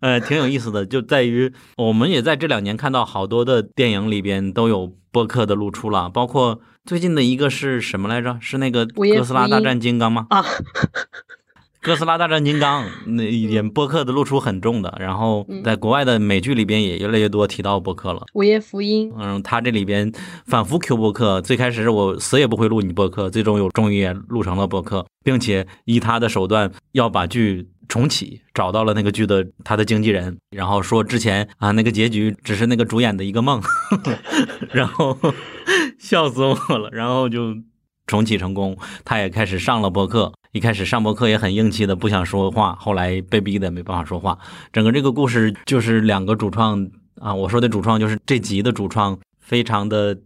呃，挺有意思的，就在于我们也在这两年看到好多的电影里边都有播客的露出了，包括最近的一个是什么来着？是那个哥斯拉大战金刚吗？啊，哥斯拉大战金刚那演播客的露出很重的，然后在国外的美剧里边也越来越多提到播客了。午夜福音，嗯，他这里边反复 Q 播客，最开始我死也不会录你播客，最终有终于也录成了播客，并且以他的手段要把剧重启，找到了那个剧的他的经纪人，然后说之前啊那个结局只是那个主演的一个梦，*laughs* 然后 *laughs* 笑死我了，然后就重启成功，他也开始上了播客。一开始上播客也很硬气的，不想说话，后来被逼的没办法说话。整个这个故事就是两个主创啊，我说的主创就是这集的主创，非常的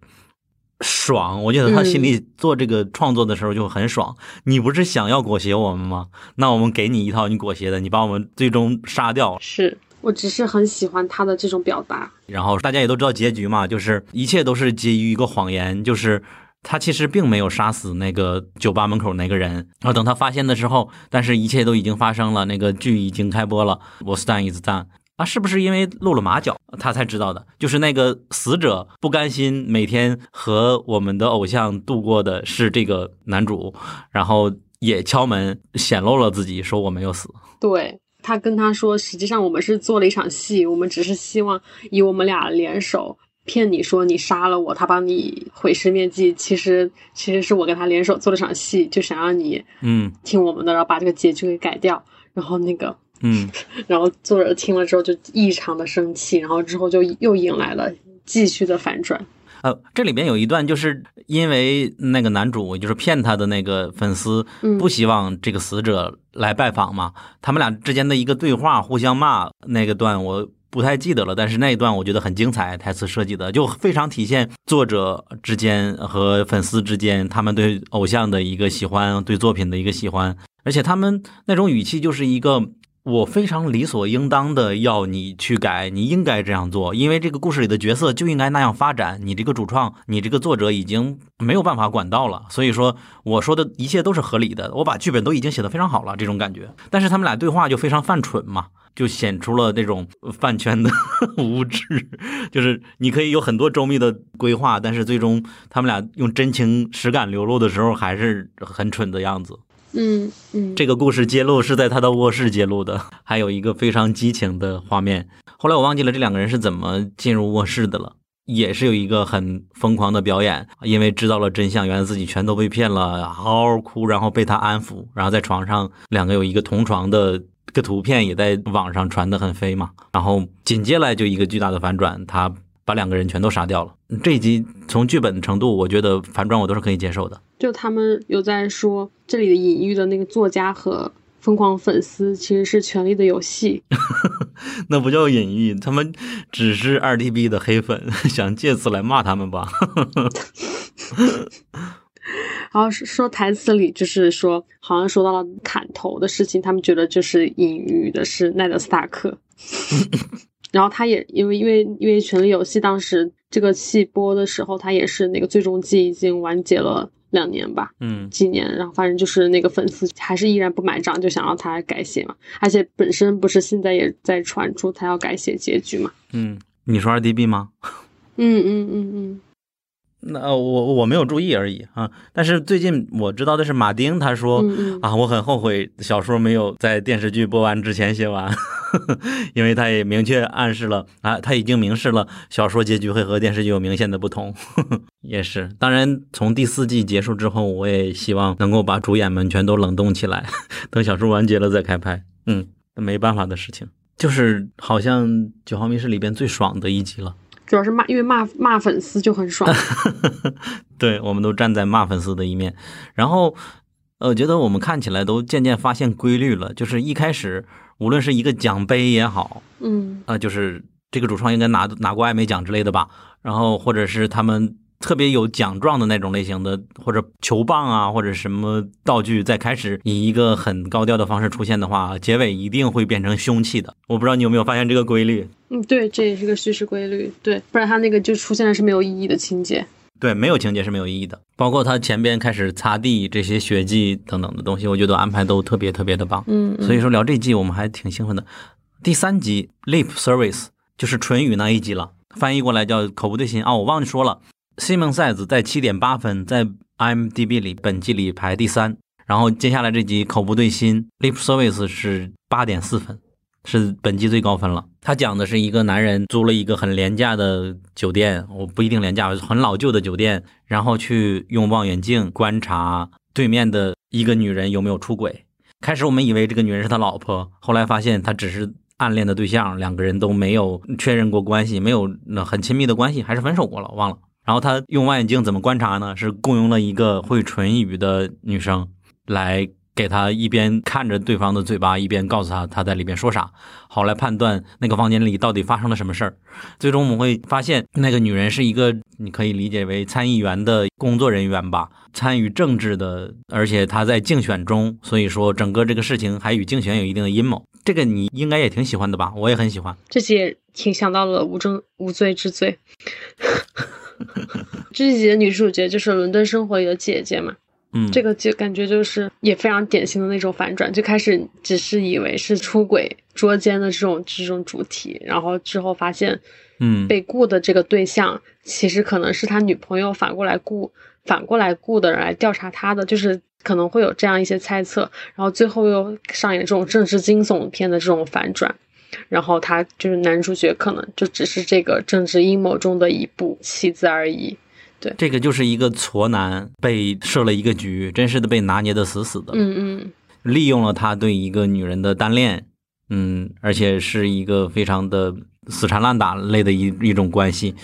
爽。我觉得他心里做这个创作的时候就很爽。你不是想要裹挟我们吗？那我们给你一套你裹挟的，你把我们最终杀掉。是我只是很喜欢他的这种表达。然后大家也都知道结局嘛，就是一切都是基于一个谎言，就是他其实并没有杀死那个酒吧门口那个人。然后等他发现的时候，但是一切都已经发生了，那个剧已经开播了。我 stand is done。啊，是不是因为露了马脚，他才知道的？就是那个死者不甘心每天和我们的偶像度过的是这个男主，然后也敲门显露了自己，说我没有死。对他跟他说，实际上我们是做了一场戏，我们只是希望以我们俩联手骗你说你杀了我，他帮你毁尸灭迹。其实其实是我跟他联手做了场戏，就想让你嗯听我们的，然后把这个结局给改掉。然后那个，嗯，*laughs* 然后作者听了之后就异常的生气，然后之后就又迎来了继续的反转。呃，这里边有一段，就是因为那个男主就是骗他的那个粉丝嗯不希望这个死者来拜访嘛，他们俩之间的一个对话，互相骂那个段我不太记得了，但是那一段我觉得很精彩，台词设计的就非常体现作者之间和粉丝之间他们对偶像的一个喜欢，对作品的一个喜欢，而且他们那种语气就是一个我非常理所应当的要你去改，你应该这样做，因为这个故事里的角色就应该那样发展。你这个主创，你这个作者已经没有办法管到了，所以说我说的一切都是合理的。我把剧本都已经写得非常好了，这种感觉。但是他们俩对话就非常犯蠢嘛，就显出了那种饭圈的 *laughs* 无知。就是你可以有很多周密的规划，但是最终他们俩用真情实感流露的时候，还是很蠢的样子。嗯嗯，这个故事揭露是在他的卧室揭露的，还有一个非常激情的画面。后来我忘记了这两个人是怎么进入卧室的了，也是有一个很疯狂的表演，因为知道了真相，原来自己全都被骗了，嗷嗷哭，然后被他安抚，然后在床上两个有一个同床的个图片也在网上传的很飞嘛，然后紧接来就一个巨大的反转，他把两个人全都杀掉了。这一集从剧本程度，我觉得反转我都是可以接受的。就他们有在说这里的隐喻的那个作家和疯狂粉丝其实是《权力的游戏》。*laughs* 那不叫隐喻，他们只是二 T B 的黑粉，*laughs* 想借此来骂他们吧。*laughs* *laughs* 然后说台词里就是说，好像说到了砍头的事情，他们觉得就是隐喻的是奈德斯塔克。*laughs* 然后他也因为因为因为《权力游戏》当时这个戏播的时候，他也是那个最终季已经完结了两年吧，嗯，几年，然后反正就是那个粉丝还是依然不买账，就想要他改写嘛。而且本身不是现在也在传出他要改写结局嘛。嗯，你说二 D B 吗？嗯嗯嗯嗯，那我我没有注意而已啊。但是最近我知道的是，马丁他说、啊，我很后悔小说没有在电视剧播完之前写完，*laughs* 因为他也明确暗示了啊，他已经明示了小说结局会和电视剧有明显的不同。*laughs* 也是，当然从第四季结束之后，我也希望能够把主演们全都冷冻起来，等小说完结了再开拍。嗯，没办法的事情，就是好像《九号密室》里边最爽的一集了。主要是骂，因为骂骂粉丝就很爽。*laughs* 对，我们都站在骂粉丝的一面。然后，呃，我觉得我们看起来都渐渐发现规律了，就是一开始无论是一个奖杯也好，嗯啊、就是这个主创应该拿拿过艾美奖之类的吧，然后或者是他们特别有奖状的那种类型的，或者球棒啊，或者什么道具，在开始以一个很高调的方式出现的话，结尾一定会变成凶器的。我不知道你有没有发现这个规律？嗯，对，这也是个叙事规律。对，不然他那个就出现的是没有意义的情节。对，没有情节是没有意义的，包括他前边开始擦地这些血迹等等的东西，我觉得安排都特别特别的棒。嗯，嗯所以说聊这一季我们还挺兴奋的。第三集 Lip Service 就是唇语那一集了，翻译过来叫口不对心啊、我忘记说了。Simon Says 在七点八分，在 IMDB 里本季里排第三。然后接下来这集口不对心 Lip Service 是八点四分，是本季最高分了。他讲的是一个男人租了一个很廉价的酒店，我不一定廉价，很老旧的酒店，然后去用望远镜观察对面的一个女人有没有出轨。开始我们以为这个女人是他老婆，后来发现她只是暗恋的对象，两个人都没有确认过关系，没有那很亲密的关系，还是分手过了，我忘了。然后他用望远镜怎么观察呢？是雇佣了一个会唇语的女生来给他一边看着对方的嘴巴，一边告诉他他在里边说啥，好来判断那个房间里到底发生了什么事儿。最终我们会发现，那个女人是一个你可以理解为参议员的工作人员吧，参与政治的，而且她在竞选中，所以说整个这个事情还与竞选有一定的阴谋。这个你应该也挺喜欢的吧？我也很喜欢。这集也挺想到了无证无罪之罪。*laughs* 这一集的女主角就是《伦敦生活》里的姐姐嘛，嗯，这个就感觉就是也非常典型的那种反转，最开始只是以为是出轨捉奸的这种这种主题，然后之后发现，嗯被雇的这个对象其实可能是他女朋友反过来雇反过来雇的人来调查他的，就是可能会有这样一些猜测，然后最后又上演这种政治惊悚片的这种反转。然后他就是男主角，可能就只是这个政治阴谋中的一步棋子而已。对这个就是一个矬男被设了一个局，真是的被拿捏的死死的。嗯嗯利用了他对一个女人的单恋，嗯，而且是一个非常的死缠烂打类的一一种关系，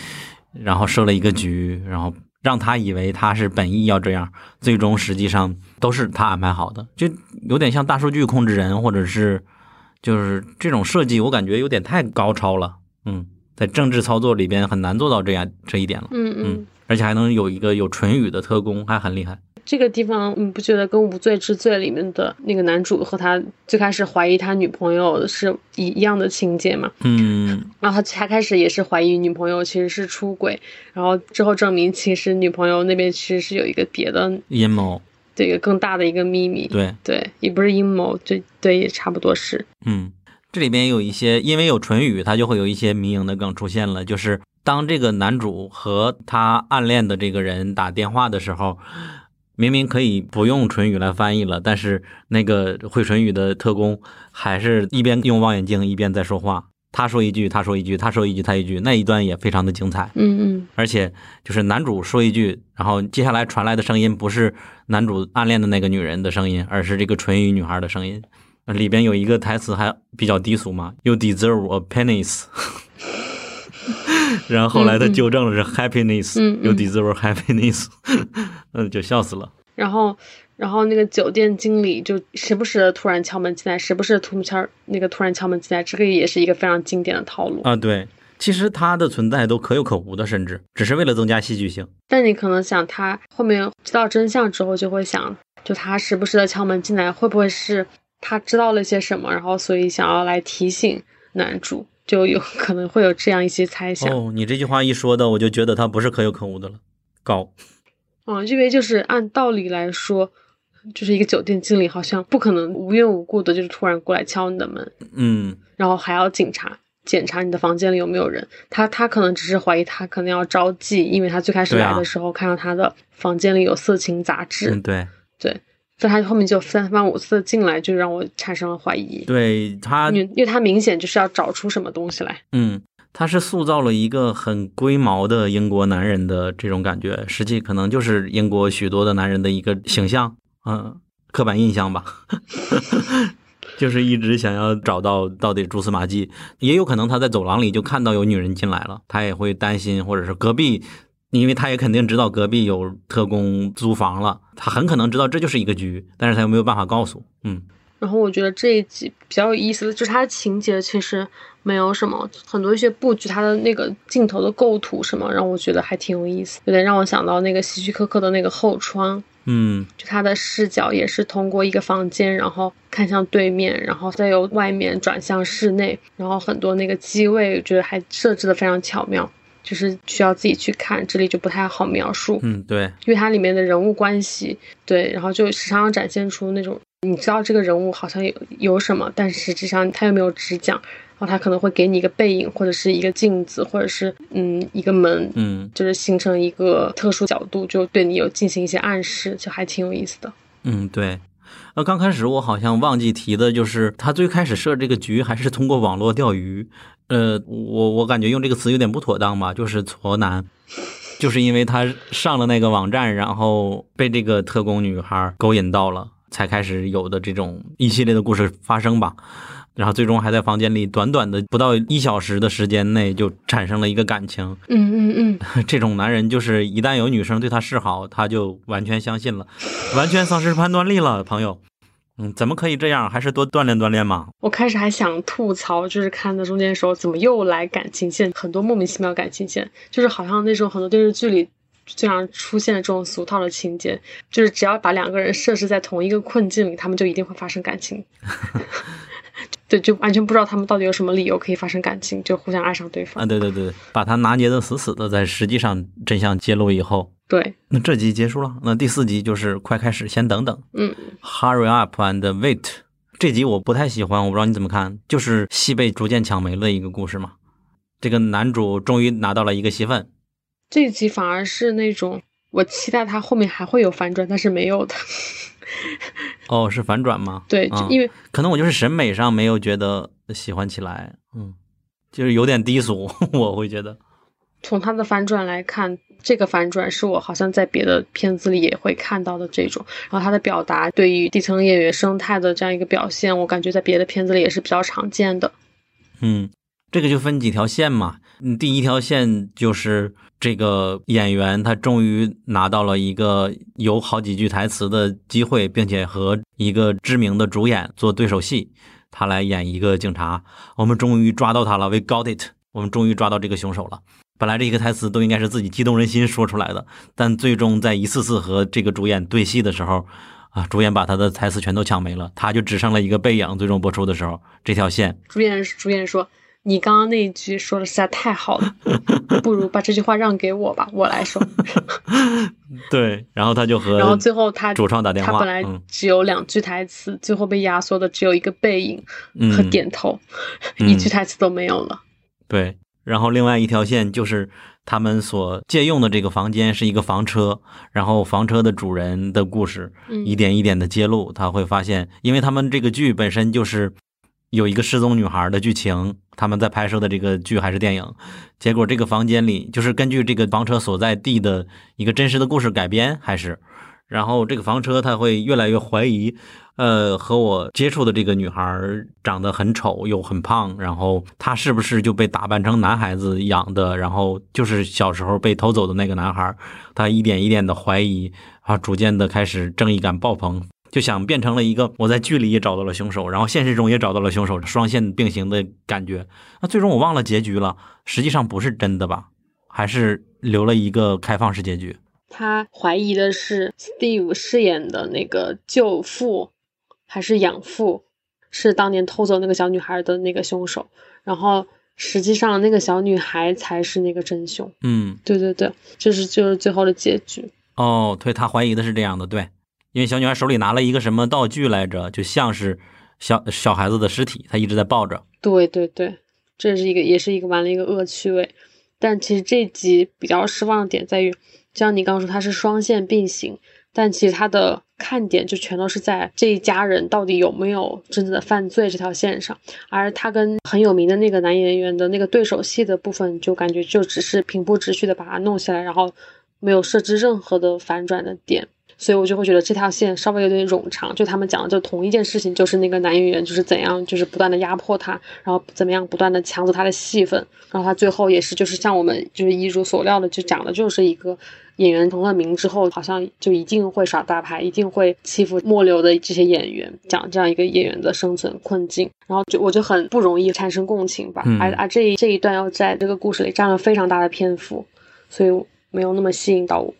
然后设了一个局，然后让他以为他是本意要这样，最终实际上都是他安排好的，就有点像大数据控制人，或者是就是这种设计，我感觉有点太高超了，嗯，在政治操作里边很难做到这样这一点了，嗯嗯嗯，而且还能有一个有唇语的特工，还很厉害。这个地方，你不觉得跟《无罪之罪》里面的那个男主和他最开始怀疑他女朋友是一一样的情节吗？嗯，然后他他开始也是怀疑女朋友其实是出轨，然后之后证明其实女朋友那边其实是有一个别的，阴谋，这个更大的一个秘密。对，对，也不是阴谋，对对，也差不多是。嗯，这里边有一些，因为有唇语，它就会有一些迷营的梗出现了。就是当这个男主和他暗恋的这个人打电话的时候，明明可以不用唇语来翻译了，但是那个会唇语的特工还是一边用望远镜一边在说话。他说一句，他说一句，他说一句，他一句，那一段也非常的精彩。嗯嗯而且就是男主说一句，然后接下来传来的声音不是男主暗恋的那个女人的声音，而是这个纯语女孩的声音。呃里边有一个台词还比较低俗嘛，You deserve a penis。*laughs* 然后后来他纠正了是 happiness，嗯嗯 You deserve happiness，嗯，*laughs* 就笑死了。然后，然后那个酒店经理就时不时的突然敲门进来，时不时的突敲那个突然敲门进来，这个也是一个非常经典的套路。啊，对，其实他的存在都可有可无的，甚至只是为了增加戏剧性。但你可能想，他后面知道真相之后，就会想，就他时不时的敲门进来，会不会是他知道了些什么，然后所以想要来提醒男主，就有 *laughs* 可能会有这样一些猜想。哦，你这句话一说的，我就觉得他不是可有可无的了，高。嗯，因为就是按道理来说，就是一个酒店经理好像不可能无缘无故的，就是突然过来敲你的门，嗯，然后还要警察检查你的房间里有没有人。他他可能只是怀疑他可能要招妓，因为他最开始来的时候看到他的房间里有色情杂志，嗯，对。对，但他后面就三番五次地进来，就让我产生了怀疑。对他因为他明显就是要找出什么东西来。嗯，他是塑造了一个很龟毛的英国男人的这种感觉，实际可能就是英国许多的男人的一个形象，嗯，刻板印象吧，*laughs* 就是一直想要找到到底蛛丝马迹，也有可能他在走廊里就看到有女人进来了，他也会担心，或者是隔壁。因为他也肯定知道隔壁有特工租房了，他很可能知道这就是一个局，但是他又没有办法告诉。嗯然后我觉得这一集比较有意思的就是它的情节其实没有什么，很多一些布局，它的那个镜头的构图什么，让我觉得还挺有意思，有点让我想到那个希区柯克的那个后窗，嗯就他的视角也是通过一个房间，然后看向对面，然后再由外面转向室内，然后很多那个机位，我觉得还设置的非常巧妙，就是需要自己去看，这里就不太好描述。嗯，对，因为它里面的人物关系，对，然后就时常展现出那种你知道这个人物好像有有什么，但是实际上他又没有直讲，然后他可能会给你一个背影，或者是一个镜子，或者是嗯一个门，嗯就是形成一个特殊角度，就对你有进行一些暗示，就还挺有意思的。嗯，对。呃，刚开始我好像忘记提的，就是他最开始设这个局还是通过网络钓鱼。呃，我我感觉用这个词有点不妥当吧，就是挫男，就是因为他上了那个网站，然后被这个特工女孩勾引到了，才开始有的这种一系列的故事发生吧。然后最终还在房间里短短的不到一小时的时间内就产生了一个感情。嗯嗯嗯，*laughs* 这种男人就是一旦有女生对他示好，他就完全相信了，完全丧失判断力了，朋友。嗯，怎么可以这样？还是多锻炼锻炼嘛。我开始还想吐槽，就是看到中间的时候，怎么又来感情线，很多莫名其妙感情线，就是好像那种很多电视剧里经常出现的这种俗套的情节，就是只要把两个人设置在同一个困境里，他们就一定会发生感情。*laughs* 对，就完全不知道他们到底有什么理由可以发生感情，就互相爱上对方。啊，对对对，把他拿捏的死死的，在实际上真相揭露以后，对，那这集结束了。那第四集就是快开始，先等等嗯，，Hurry up and wait。这集我不太喜欢，我不知道你怎么看，就是戏被逐渐抢没了一个故事嘛。这个男主终于拿到了一个戏份，这一集反而是那种我期待它后面还会有反转，但是没有的。*laughs* 哦，是反转吗？对，啊就因为可能我就是审美上没有觉得喜欢起来，嗯，就是有点低俗，*laughs* 我会觉得，从它的反转来看，这个反转是我好像在别的片子里也会看到的这种。然后它的表达对于底层演员生态的这样一个表现，我感觉在别的片子里也是比较常见的。嗯，这个就分几条线嘛。嗯，第一条线就是这个演员他终于拿到了一个有好几句台词的机会，并且和一个知名的主演做对手戏，他来演一个警察。我们终于抓到他了，We got it，我们终于抓到这个凶手了。本来这一个台词都应该是自己激动人心说出来的，但最终在一次次和这个主演对戏的时候，啊，主演把他的台词全都抢没了，他就只剩了一个背影。最终播出的时候，这条线，主演主演说：“你刚刚那一句说的实在太好了，不如把这句话让给我吧，我来说。对，然后他就”和 *laughs* 然后最后他主创打电话他本来嗯只有两句台词，最后被压缩的只有一个背影嗯和点头，嗯一句台词都没有了。对，然后另外一条线就是他们所借用的这个房间是一个房车，然后房车的主人的故事嗯一点一点的揭露，他会发现，因为他们这个剧本身就是有一个失踪女孩的剧情，他们在拍摄的这个剧还是电影，结果这个房间里就是根据这个房车所在地的一个真实的故事改编，还是。然后这个房车他会越来越怀疑，呃，和我接触的这个女孩长得很丑又很胖，然后她是不是就被打扮成男孩子养的？然后就是小时候被偷走的那个男孩，他一点一点的怀疑，啊，逐渐的开始正义感爆棚，就想变成了一个我在剧里也找到了凶手，然后现实中也找到了凶手，双线并行的感觉。那最终我忘了结局了，实际上不是真的吧？还是留了一个开放式结局？他怀疑的是 Steve 饰演的那个舅父还是养父，是当年偷走那个小女孩的那个凶手。然后实际上那个小女孩才是那个真凶。嗯，对对对，这是就是最后的结局。哦，对他怀疑的是这样的，对，因为小女孩手里拿了一个什么道具来着，就像是小小孩子的尸体，她一直在抱着。对对对，这是一个也是一个玩了一个恶趣味。但其实这集比较失望的点在于，像你刚刚说，它是双线并行，但其实它的看点就全都是在这一家人到底有没有真正的犯罪这条线上，而他跟很有名的那个男演员的那个对手戏的部分，就感觉就只是平铺直叙的把它弄下来，然后没有设置任何的反转的点。所以我就会觉得这条线稍微有点冗长，就他们讲的就同一件事情，就是那个男演员就是怎样，就是不断的压迫他，然后怎么样不断的抢走他的戏份，然后他最后也是就是像我们就是一如所料的，就讲的就是一个演员成了名之后，好像就一定会耍大牌，一定会欺负末流的这些演员，讲这样一个演员的生存困境，然后就我就很不容易产生共情吧，嗯而而这一这一段又在这个故事里占了非常大的篇幅，所以没有那么吸引到我。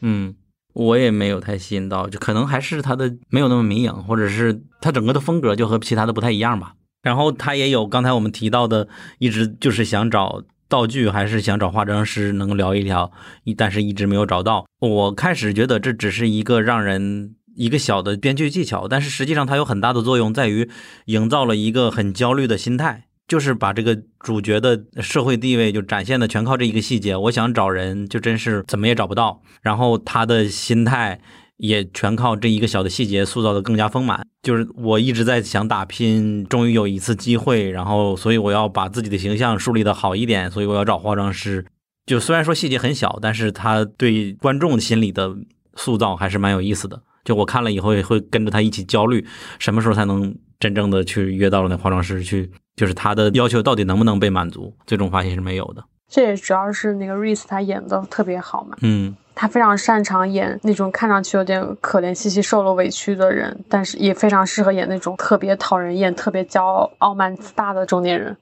嗯，我也没有太吸引到，就可能还是他的没有那么明颖，或者是他整个的风格就和其他的不太一样吧。然后他也有刚才我们提到的，一直就是想找道具，还是想找化妆师能聊一聊，但是一直没有找到。我开始觉得这只是一个让人。一个小的编剧技巧，但是实际上它有很大的作用，在于营造了一个很焦虑的心态，就是把这个主角的社会地位就展现的全靠这一个细节。我想找人，就真是怎么也找不到。然后他的心态也全靠这一个小的细节塑造的更加丰满。就是我一直在想打拼，终于有一次机会，然后所以我要把自己的形象树立的好一点，所以我要找化妆师。就虽然说细节很小，但是他对观众心理的塑造还是蛮有意思的。就我看了以后也会跟着他一起焦虑，什么时候才能真正的去约到了那化妆师去，就是他的要求到底能不能被满足？最终发现是没有的。这也主要是那个 Reese 他演的特别好嘛，嗯他非常擅长演那种看上去有点可怜兮兮、受了委屈的人，但是也非常适合演那种特别讨人厌、特别骄傲、傲慢自大的中年人。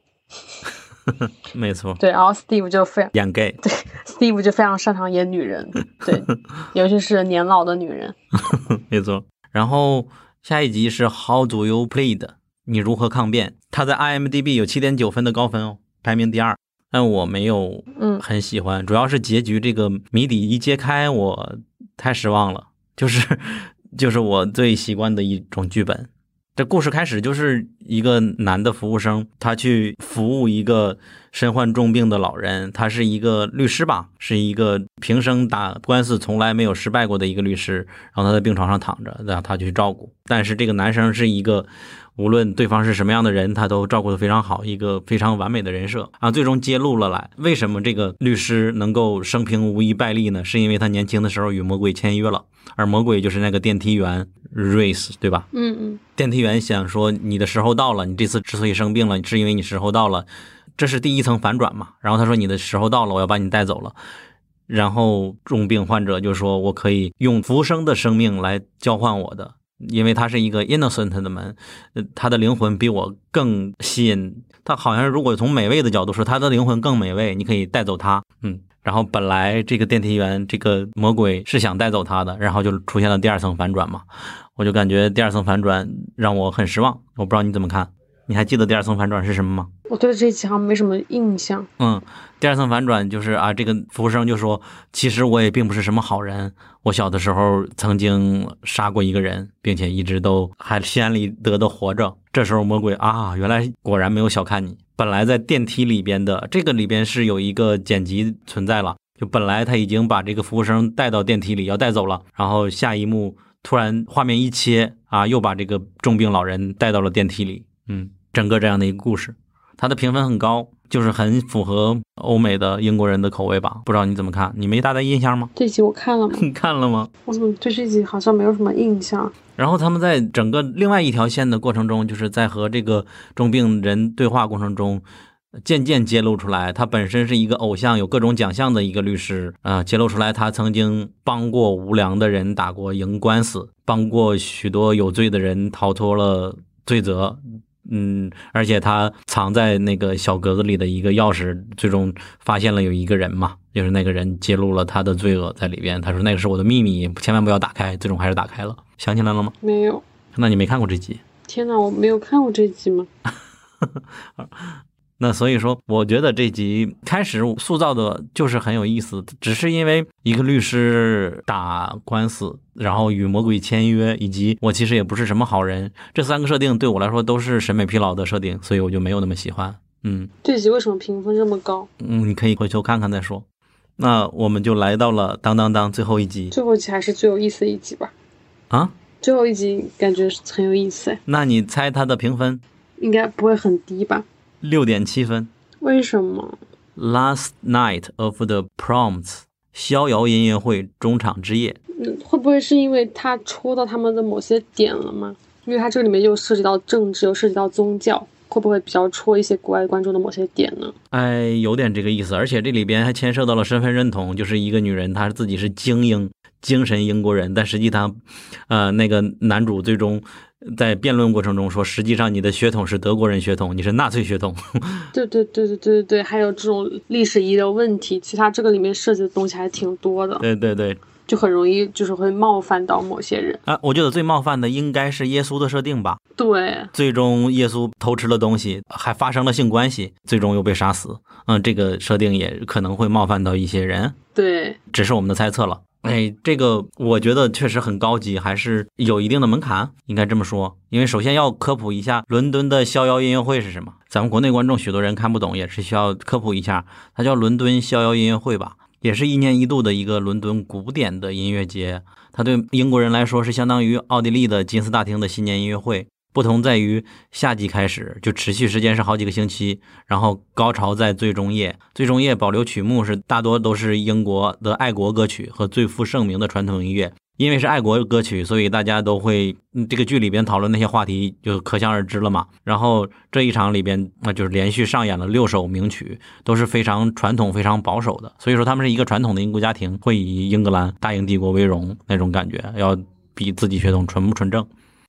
*laughs* 没错，对，然后 Steve 就非常演 gay，对 Steve 就非常擅长演女人，对，*laughs* 尤其是年老的女人。*laughs* 没错。然后下一集是 How do you plead？你如何抗辩？他在 IMDB 有七点九分的高分哦，排名第二。但我没有嗯很喜欢，主要是结局这个谜底一揭开，我太失望了。就是 *laughs* 就是我最习惯的一种剧本。这故事开始就是一个男的服务生，他去服务一个身患重病的老人，他是一个律师吧，是一个平生打官司从来没有失败过的一个律师。然后他在病床上躺着，然后他去照顾。但是这个男生是一个，无论对方是什么样的人，他都照顾得非常好，一个非常完美的人设啊。最终揭露了来，为什么这个律师能够生平无一败例呢？是因为他年轻的时候与魔鬼签约了，而魔鬼就是那个电梯员 Race，对吧？嗯嗯，电梯员想说你的时候到了，你这次之所以生病了，是因为你时候到了，这是第一层反转嘛。然后他说你的时候到了，我要把你带走了。然后重病患者就说我可以用浮生的生命来交换我的，因为他是一个 innocent 的门，他的灵魂比我更吸引。他好像如果从美味的角度说，他的灵魂更美味，你可以带走他，嗯。然后本来这个电梯员这个魔鬼是想带走他的，然后就出现了第二层反转嘛，我就感觉第二层反转让我很失望。我不知道你怎么看，你还记得第二层反转是什么吗？我对这一集好像没什么印象。嗯，第二层反转就是啊，这个服务生就说，其实我也并不是什么好人，我小的时候曾经杀过一个人，并且一直都还心安理得的活着。这时候魔鬼啊，原来果然没有小看你。本来在电梯里边的这个里边是有一个剪辑存在了，就本来他已经把这个服务生带到电梯里要带走了，然后下一幕突然画面一切啊，又把这个重病老人带到了电梯里。嗯，整个这样的一个故事。它的评分很高，就是很符合欧美的英国人的口味吧？不知道你怎么看？你没大的印象吗？*laughs* 这集我看了吗？你 *laughs* 看了吗？我怎么对这集好像没有什么印象？然后他们在整个另外一条线的过程中，就是在和这个重病人对话过程中，渐渐揭露出来，他本身是一个偶像，有各种奖项的一个律师啊，揭露出来他曾经帮过无良的人打过赢官司，帮过许多有罪的人逃脱了罪责。嗯，而且他藏在那个小格子里的一个钥匙，最终发现了有一个人嘛，就是那个人揭露了他的罪恶在里边。他说那个是我的秘密，千万不要打开。最终还是打开了，想起来了吗？没有。那你没看过这集？天哪，我没有看过这集吗？*laughs* 那所以说，我觉得这集开始塑造的就是很有意思，只是因为一个律师打官司，然后与魔鬼签约，以及我其实也不是什么好人，这三个设定对我来说都是审美疲劳的设定，所以我就没有那么喜欢。嗯，这集为什么评分这么高？嗯，你可以回头看看再说。那我们就来到了当当当最后一集，最后一集还是最有意思的一集吧？啊，最后一集感觉很有意思。那你猜它的评分？应该不会很低吧？六点七分，为什么？Last night of the proms，逍遥音乐会中场之夜。嗯，会不会是因为他戳到他们的某些点了吗？因为他这里面又涉及到政治，又涉及到宗教，会不会比较戳一些国外观众的某些点呢？哎，有点这个意思，而且这里边还牵涉到了身份认同，就是一个女人，她自己是精英、精神英国人，但实际她，呃，那个男主最终。在辩论过程中说，实际上你的血统是德国人血统，你是纳粹血统。*laughs* 对对对对对对对，还有这种历史遗留问题，其他这个里面涉及的东西还挺多的。对对对，就很容易就是会冒犯到某些人啊。我觉得最冒犯的应该是耶稣的设定吧。对，最终耶稣偷吃了东西，还发生了性关系，最终又被杀死。嗯，这个设定也可能会冒犯到一些人。对，只是我们的猜测了。哎，这个我觉得确实很高级，还是有一定的门槛，应该这么说。因为首先要科普一下伦敦的逍遥音乐会是什么，咱们国内观众许多人看不懂，也是需要科普一下。它叫伦敦逍遥音乐会吧，也是一年一度的一个伦敦古典的音乐节。它对英国人来说是相当于奥地利的金斯大厅的新年音乐会。不同在于夏季开始就持续时间是好几个星期，然后高潮在最终夜。最终夜保留曲目是大多都是英国的爱国歌曲和最负盛名的传统音乐。因为是爱国歌曲，所以大家都会这个剧里边讨论那些话题就可想而知了嘛。然后这一场里边那就是连续上演了六首名曲，都是非常传统、非常保守的。所以说他们是一个传统的英国家庭，会以英格兰大英帝国为荣那种感觉，要比自己血统纯不纯正。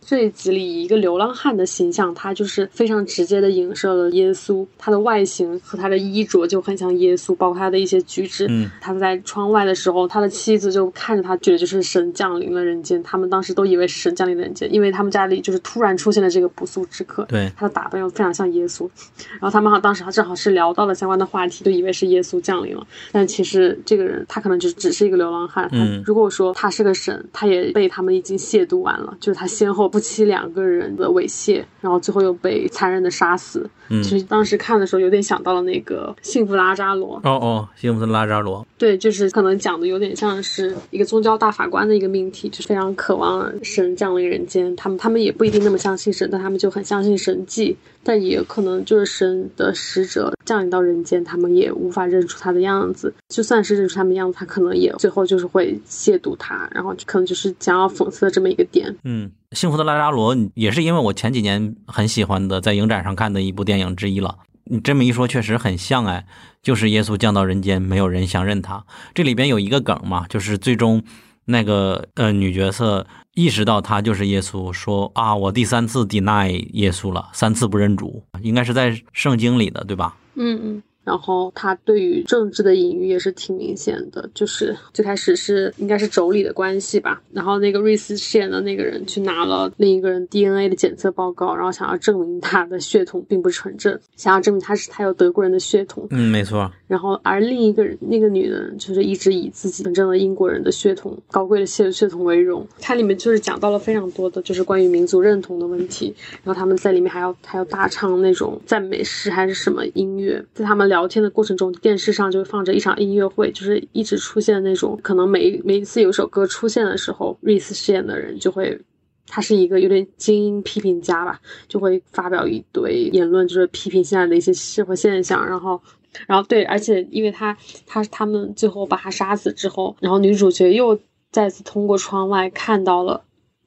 这一集里，一个流浪汉的形象，他就是非常直接的影射了耶稣。他的外形和他的衣着就很像耶稣，包括他的一些举止。嗯，他在窗外的时候，他的妻子就看着他，觉得就是神降临了人间。他们当时都以为是神降临人间，因为他们家里就是突然出现了这个不速之客。对，他的打扮又非常像耶稣。然后他们好当时正好是聊到了相关的话题，就以为是耶稣降临了。但其实这个人他可能就只是一个流浪汉。嗯，如果说他是个神，他也被他们已经亵渎完了，就是他先后。夫妻两个人的猥亵，然后最后又被残忍的杀死。嗯其实当时看的时候，有点想到了那个《幸福拉扎罗》。哦哦，《幸福的拉扎罗》。对，就是可能讲的有点像是一个宗教大法官的一个命题，就是非常渴望神降临人间。他们他们也不一定那么相信神，但他们就很相信神迹。但也可能就是神的使者降临到人间，他们也无法认出他的样子。就算是认出他们样子，他可能也最后就是会亵渎他，然后可能就是想要讽刺的这么一个点。嗯，《幸福的拉扎罗》也是因为我前几年很喜欢的，在影展上看的一部电影之一了。你这么一说，确实很像哎，就是耶稣降到人间，没有人相认他。这里边有一个梗嘛，就是最终那个呃女角色意识到他就是耶稣，说啊，我第三次 deny 耶稣了，三次不认主，应该是在圣经里的，对吧？嗯嗯。然后他对于政治的隐喻也是挺明显的，就是最开始是应该是妯娌的关系吧。然后那个瑞斯饰演的那个人去拿了另一个人 DNA 的检测报告，然后想要证明他的血统并不纯正，想要证明他是他有德国人的血统。嗯，没错。然后而另一个人那个女人，就是一直以自己纯正的英国人的血统、高贵的血血统为荣。它里面就是讲到了非常多的就是关于民族认同的问题。然后他们在里面还要还要大唱那种赞美诗还是什么音乐，在他们。聊天的过程中，电视上就放着一场音乐会，就是一直出现那种可能每每一次有首歌出现的时候，瑞斯饰演的人就会，他是一个有点精英批评家吧，就会发表一堆言论，就是批评现在的一些社会现象。然后，然后对，而且因为他他他们最后把他杀死之后，然后女主角又再次通过窗外看到了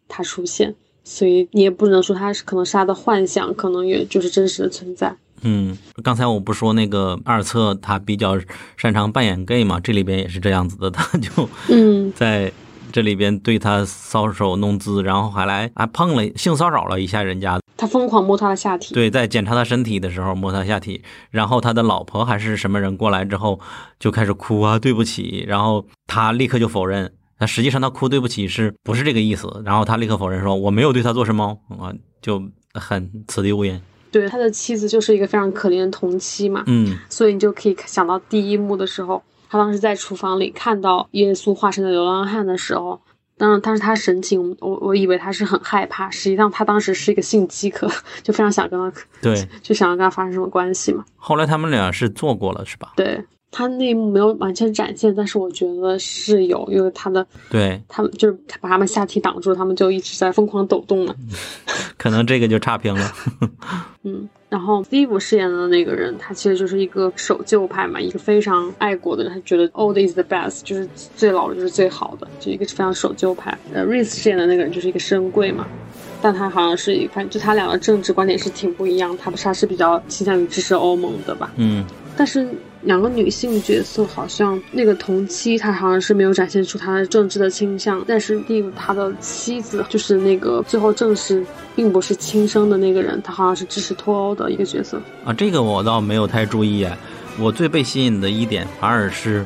他出现，所以你也不能说他是可能是他的幻想，可能也就是真实的存在。嗯，刚才我不说那个二册他比较擅长扮演 gay 嘛，这里边也是这样子的，他 *laughs* 就嗯在这里边对他搔首弄姿，然后还来还碰了性骚扰了一下人家，他疯狂摸他的下体，对，在检查他身体的时候摸他下体，然后他的老婆还是什么人过来之后就开始哭啊，对不起，然后他立刻就否认，那实际上他哭对不起是不是这个意思？然后他立刻否认说我没有对他做什么，啊，就很此地无银。对他的妻子就是一个非常可怜的同妻嘛，嗯，所以你就可以想到第一幕的时候，他当时在厨房里看到耶稣化身的流浪汉的时候，当然，但是他神情，我我以为他是很害怕，实际上他当时是一个性饥渴，就非常想跟他，对，就想要跟他发生什么关系嘛。后来他们俩是做过了，是吧？对他那一幕没有完全展现，但是我觉得是有，因为他的，对他们就是把他们下体挡住，他们就一直在疯狂抖动嘛。*laughs* 可能这个就差评了。*laughs* 嗯，然后 Steve 饰演的那个人，他其实就是一个守旧派嘛，一个非常爱国的人，他觉得 old is the best，就是最老的就是最好的，就一个非常守旧派。呃，Reese 饰演的那个人就是一个深贵嘛，但他好像是一，反正就他俩的政治观点是挺不一样，他不是他是比较倾向于支持欧盟的吧？嗯，但是。两个女性角色好像那个同期，她好像是没有展现出她的政治的倾向，但是 Steve 他的妻子就是那个最后证实并不是亲生的那个人，他好像是支持脱欧的一个角色啊。这个我倒没有太注意，我最被吸引的一点反而是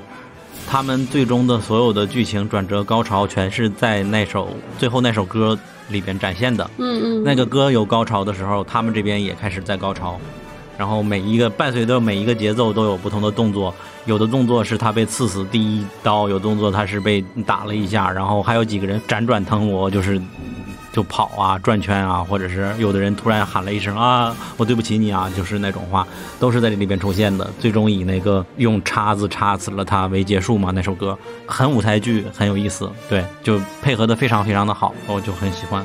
他们最终的所有的剧情转折高潮全是在那首最后那首歌里边展现的。嗯嗯，那个歌有高潮的时候，他们这边也开始在高潮。然后每一个伴随着每一个节奏都有不同的动作，有的动作是他被刺死第一刀，有动作他是被打了一下，然后还有几个人辗转腾挪，就是就跑啊、转圈啊，或者是有的人突然喊了一声啊，我对不起你啊，就是那种话，都是在这里边出现的。最终以那个用叉子插死了他为结束嘛，那首歌很舞台剧，很有意思，对，就配合的非常非常的好，我就很喜欢。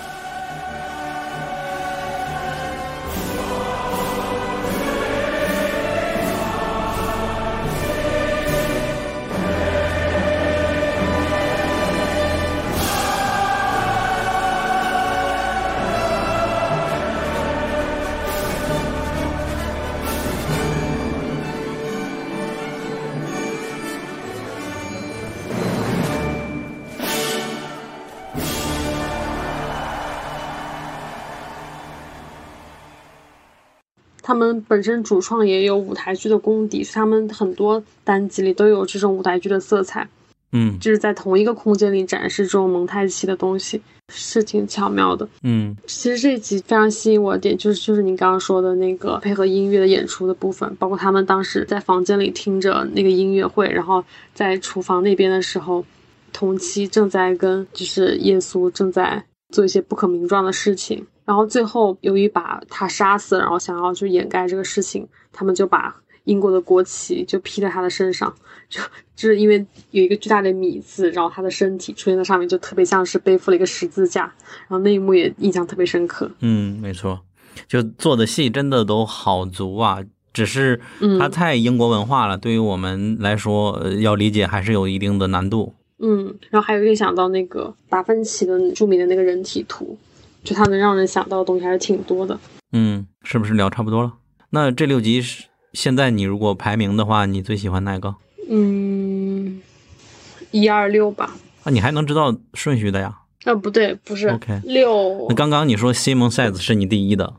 们本身主创也有舞台剧的功底，他们很多单集里都有这种舞台剧的色彩。嗯，就是在同一个空间里展示这种蒙太奇的东西，是挺巧妙的。嗯，其实这一集非常吸引我的点，就是就是你刚刚说的那个配合音乐的演出的部分，包括他们当时在房间里听着那个音乐会，然后在厨房那边的时候，同期正在跟就是耶稣正在做一些不可名状的事情，然后最后由于把他杀死，然后想要就掩盖这个事情，他们就把英国的国旗就披在他的身上，就就是因为有一个巨大的米字，然后他的身体出现在上面，就特别像是背负了一个十字架，然后那一幕也印象特别深刻。嗯，没错，就做的戏真的都好足啊，只是它太英国文化了，对于我们来说，呃要理解还是有一定的难度。嗯，然后还有联想到那个达芬奇的著名的那个人体图，就它能让人想到的东西还是挺多的。嗯，是不是聊差不多了？那这六集是现在你如果排名的话，你最喜欢哪个？嗯，一二六吧。啊，你还能知道顺序的呀？啊，不对，不是 OK 六那。刚刚你说 Simon Says 是你第一的，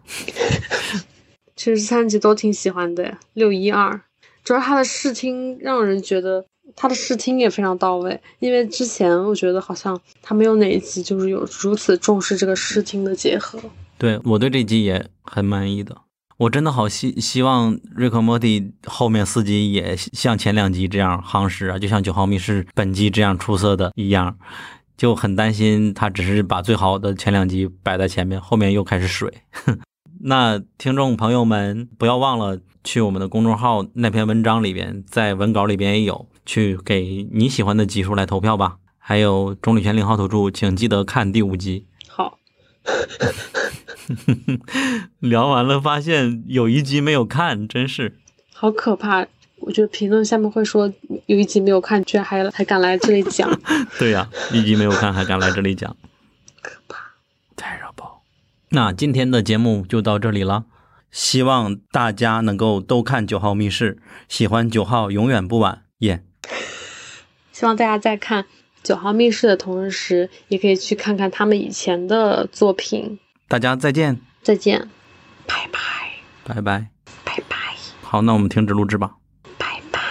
*laughs* 其实三集都挺喜欢的，六一二，主要他的视听让人觉得他的视听也非常到位，因为之前我觉得好像他没有哪一集就是有如此重视这个视听的结合。对我对这集也很满意的。我真的好希希望瑞克莫蒂后面四集也像前两集这样夯实啊，就像九毫米是本集这样出色的一样，就很担心他只是把最好的前两集摆在前面，后面又开始水。*laughs* 那听众朋友们不要忘了去我们的公众号那篇文章里边，在文稿里边也有，去给你喜欢的集数来投票吧。还有中旅泉零号投注，请记得看第五集。好，*laughs* 聊完了，发现有一集没有看，真是。好可怕！我觉得评论下面会说有一集没有看，居然还还敢来这里讲，*laughs* 对呀、一集没有看还敢来这里讲，可怕。terrible。那今天的节目就到这里了，希望大家能够都看九号密室，喜欢九号永远不晚，耶、*laughs* 希望大家在看《九号密室》的同时，也可以去看看他们以前的作品。大家再见，再见，拜拜，拜拜。拜拜，好，那我们停止录制吧。拜拜。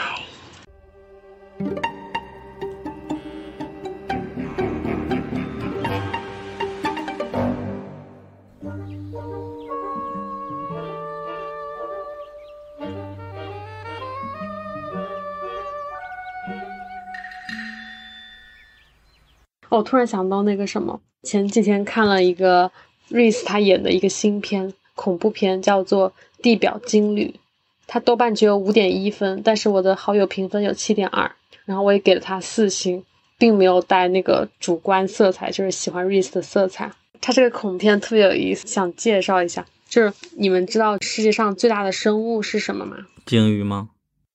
哦，我突然想到那个什么，前几天看了一个 Reese 他演的一个新片恐怖片，叫做《地表金缕》，它豆瓣只有五点一分，但是我的好友评分有七点二，然后我也给了他四星，并没有带那个主观色彩，就是喜欢 Reese 的色彩。它这个恐怖片特别有意思，想介绍一下，就是你们知道世界上最大的生物是什么吗？鲸鱼吗？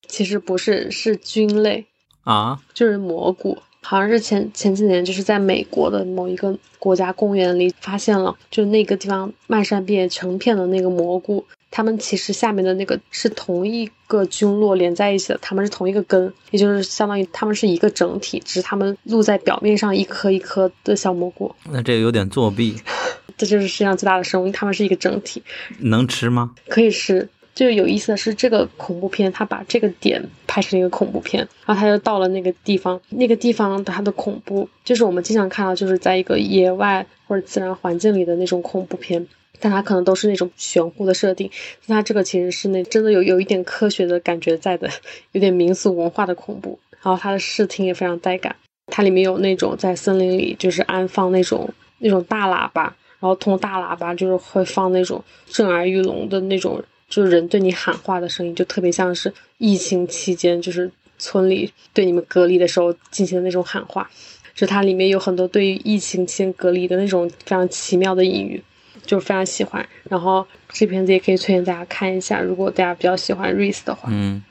其实不是，是菌类。啊，就是蘑菇，好像是前前几年就是在美国的某一个国家公园里发现了，就那个地方漫山遍野成片的那个蘑菇，它们其实下面的那个是同一个菌落连在一起的，它们是同一个根，也就是相当于它们是一个整体，只是它们露在表面上一颗一颗的小蘑菇，那这个有点作弊，*laughs* 这就是世界上最大的生物，它们是一个整体，能吃吗？可以是。就有意思的是，这个恐怖片，它把这个点拍成一个恐怖片，然后它就到了那个地方，那个地方它的恐怖，就是我们经常看到，就是在一个野外或者自然环境里的那种恐怖片，但它可能都是那种玄乎的设定，但它这个其实是那真的有有一点科学的感觉在的，有点民俗文化的恐怖，然后它的视听也非常带感，它里面有那种在森林里就是安放那种那种大喇叭，然后通过大喇叭就是会放那种震耳欲聋的那种。就是人对你喊话的声音，就特别像是疫情期间，就是村里对你们隔离的时候进行的那种喊话。就它里面有很多对于疫情期间隔离的那种非常奇妙的隐喻，就非常喜欢。然后这片子也可以推荐大家看一下，如果大家比较喜欢 Rice 的话。嗯，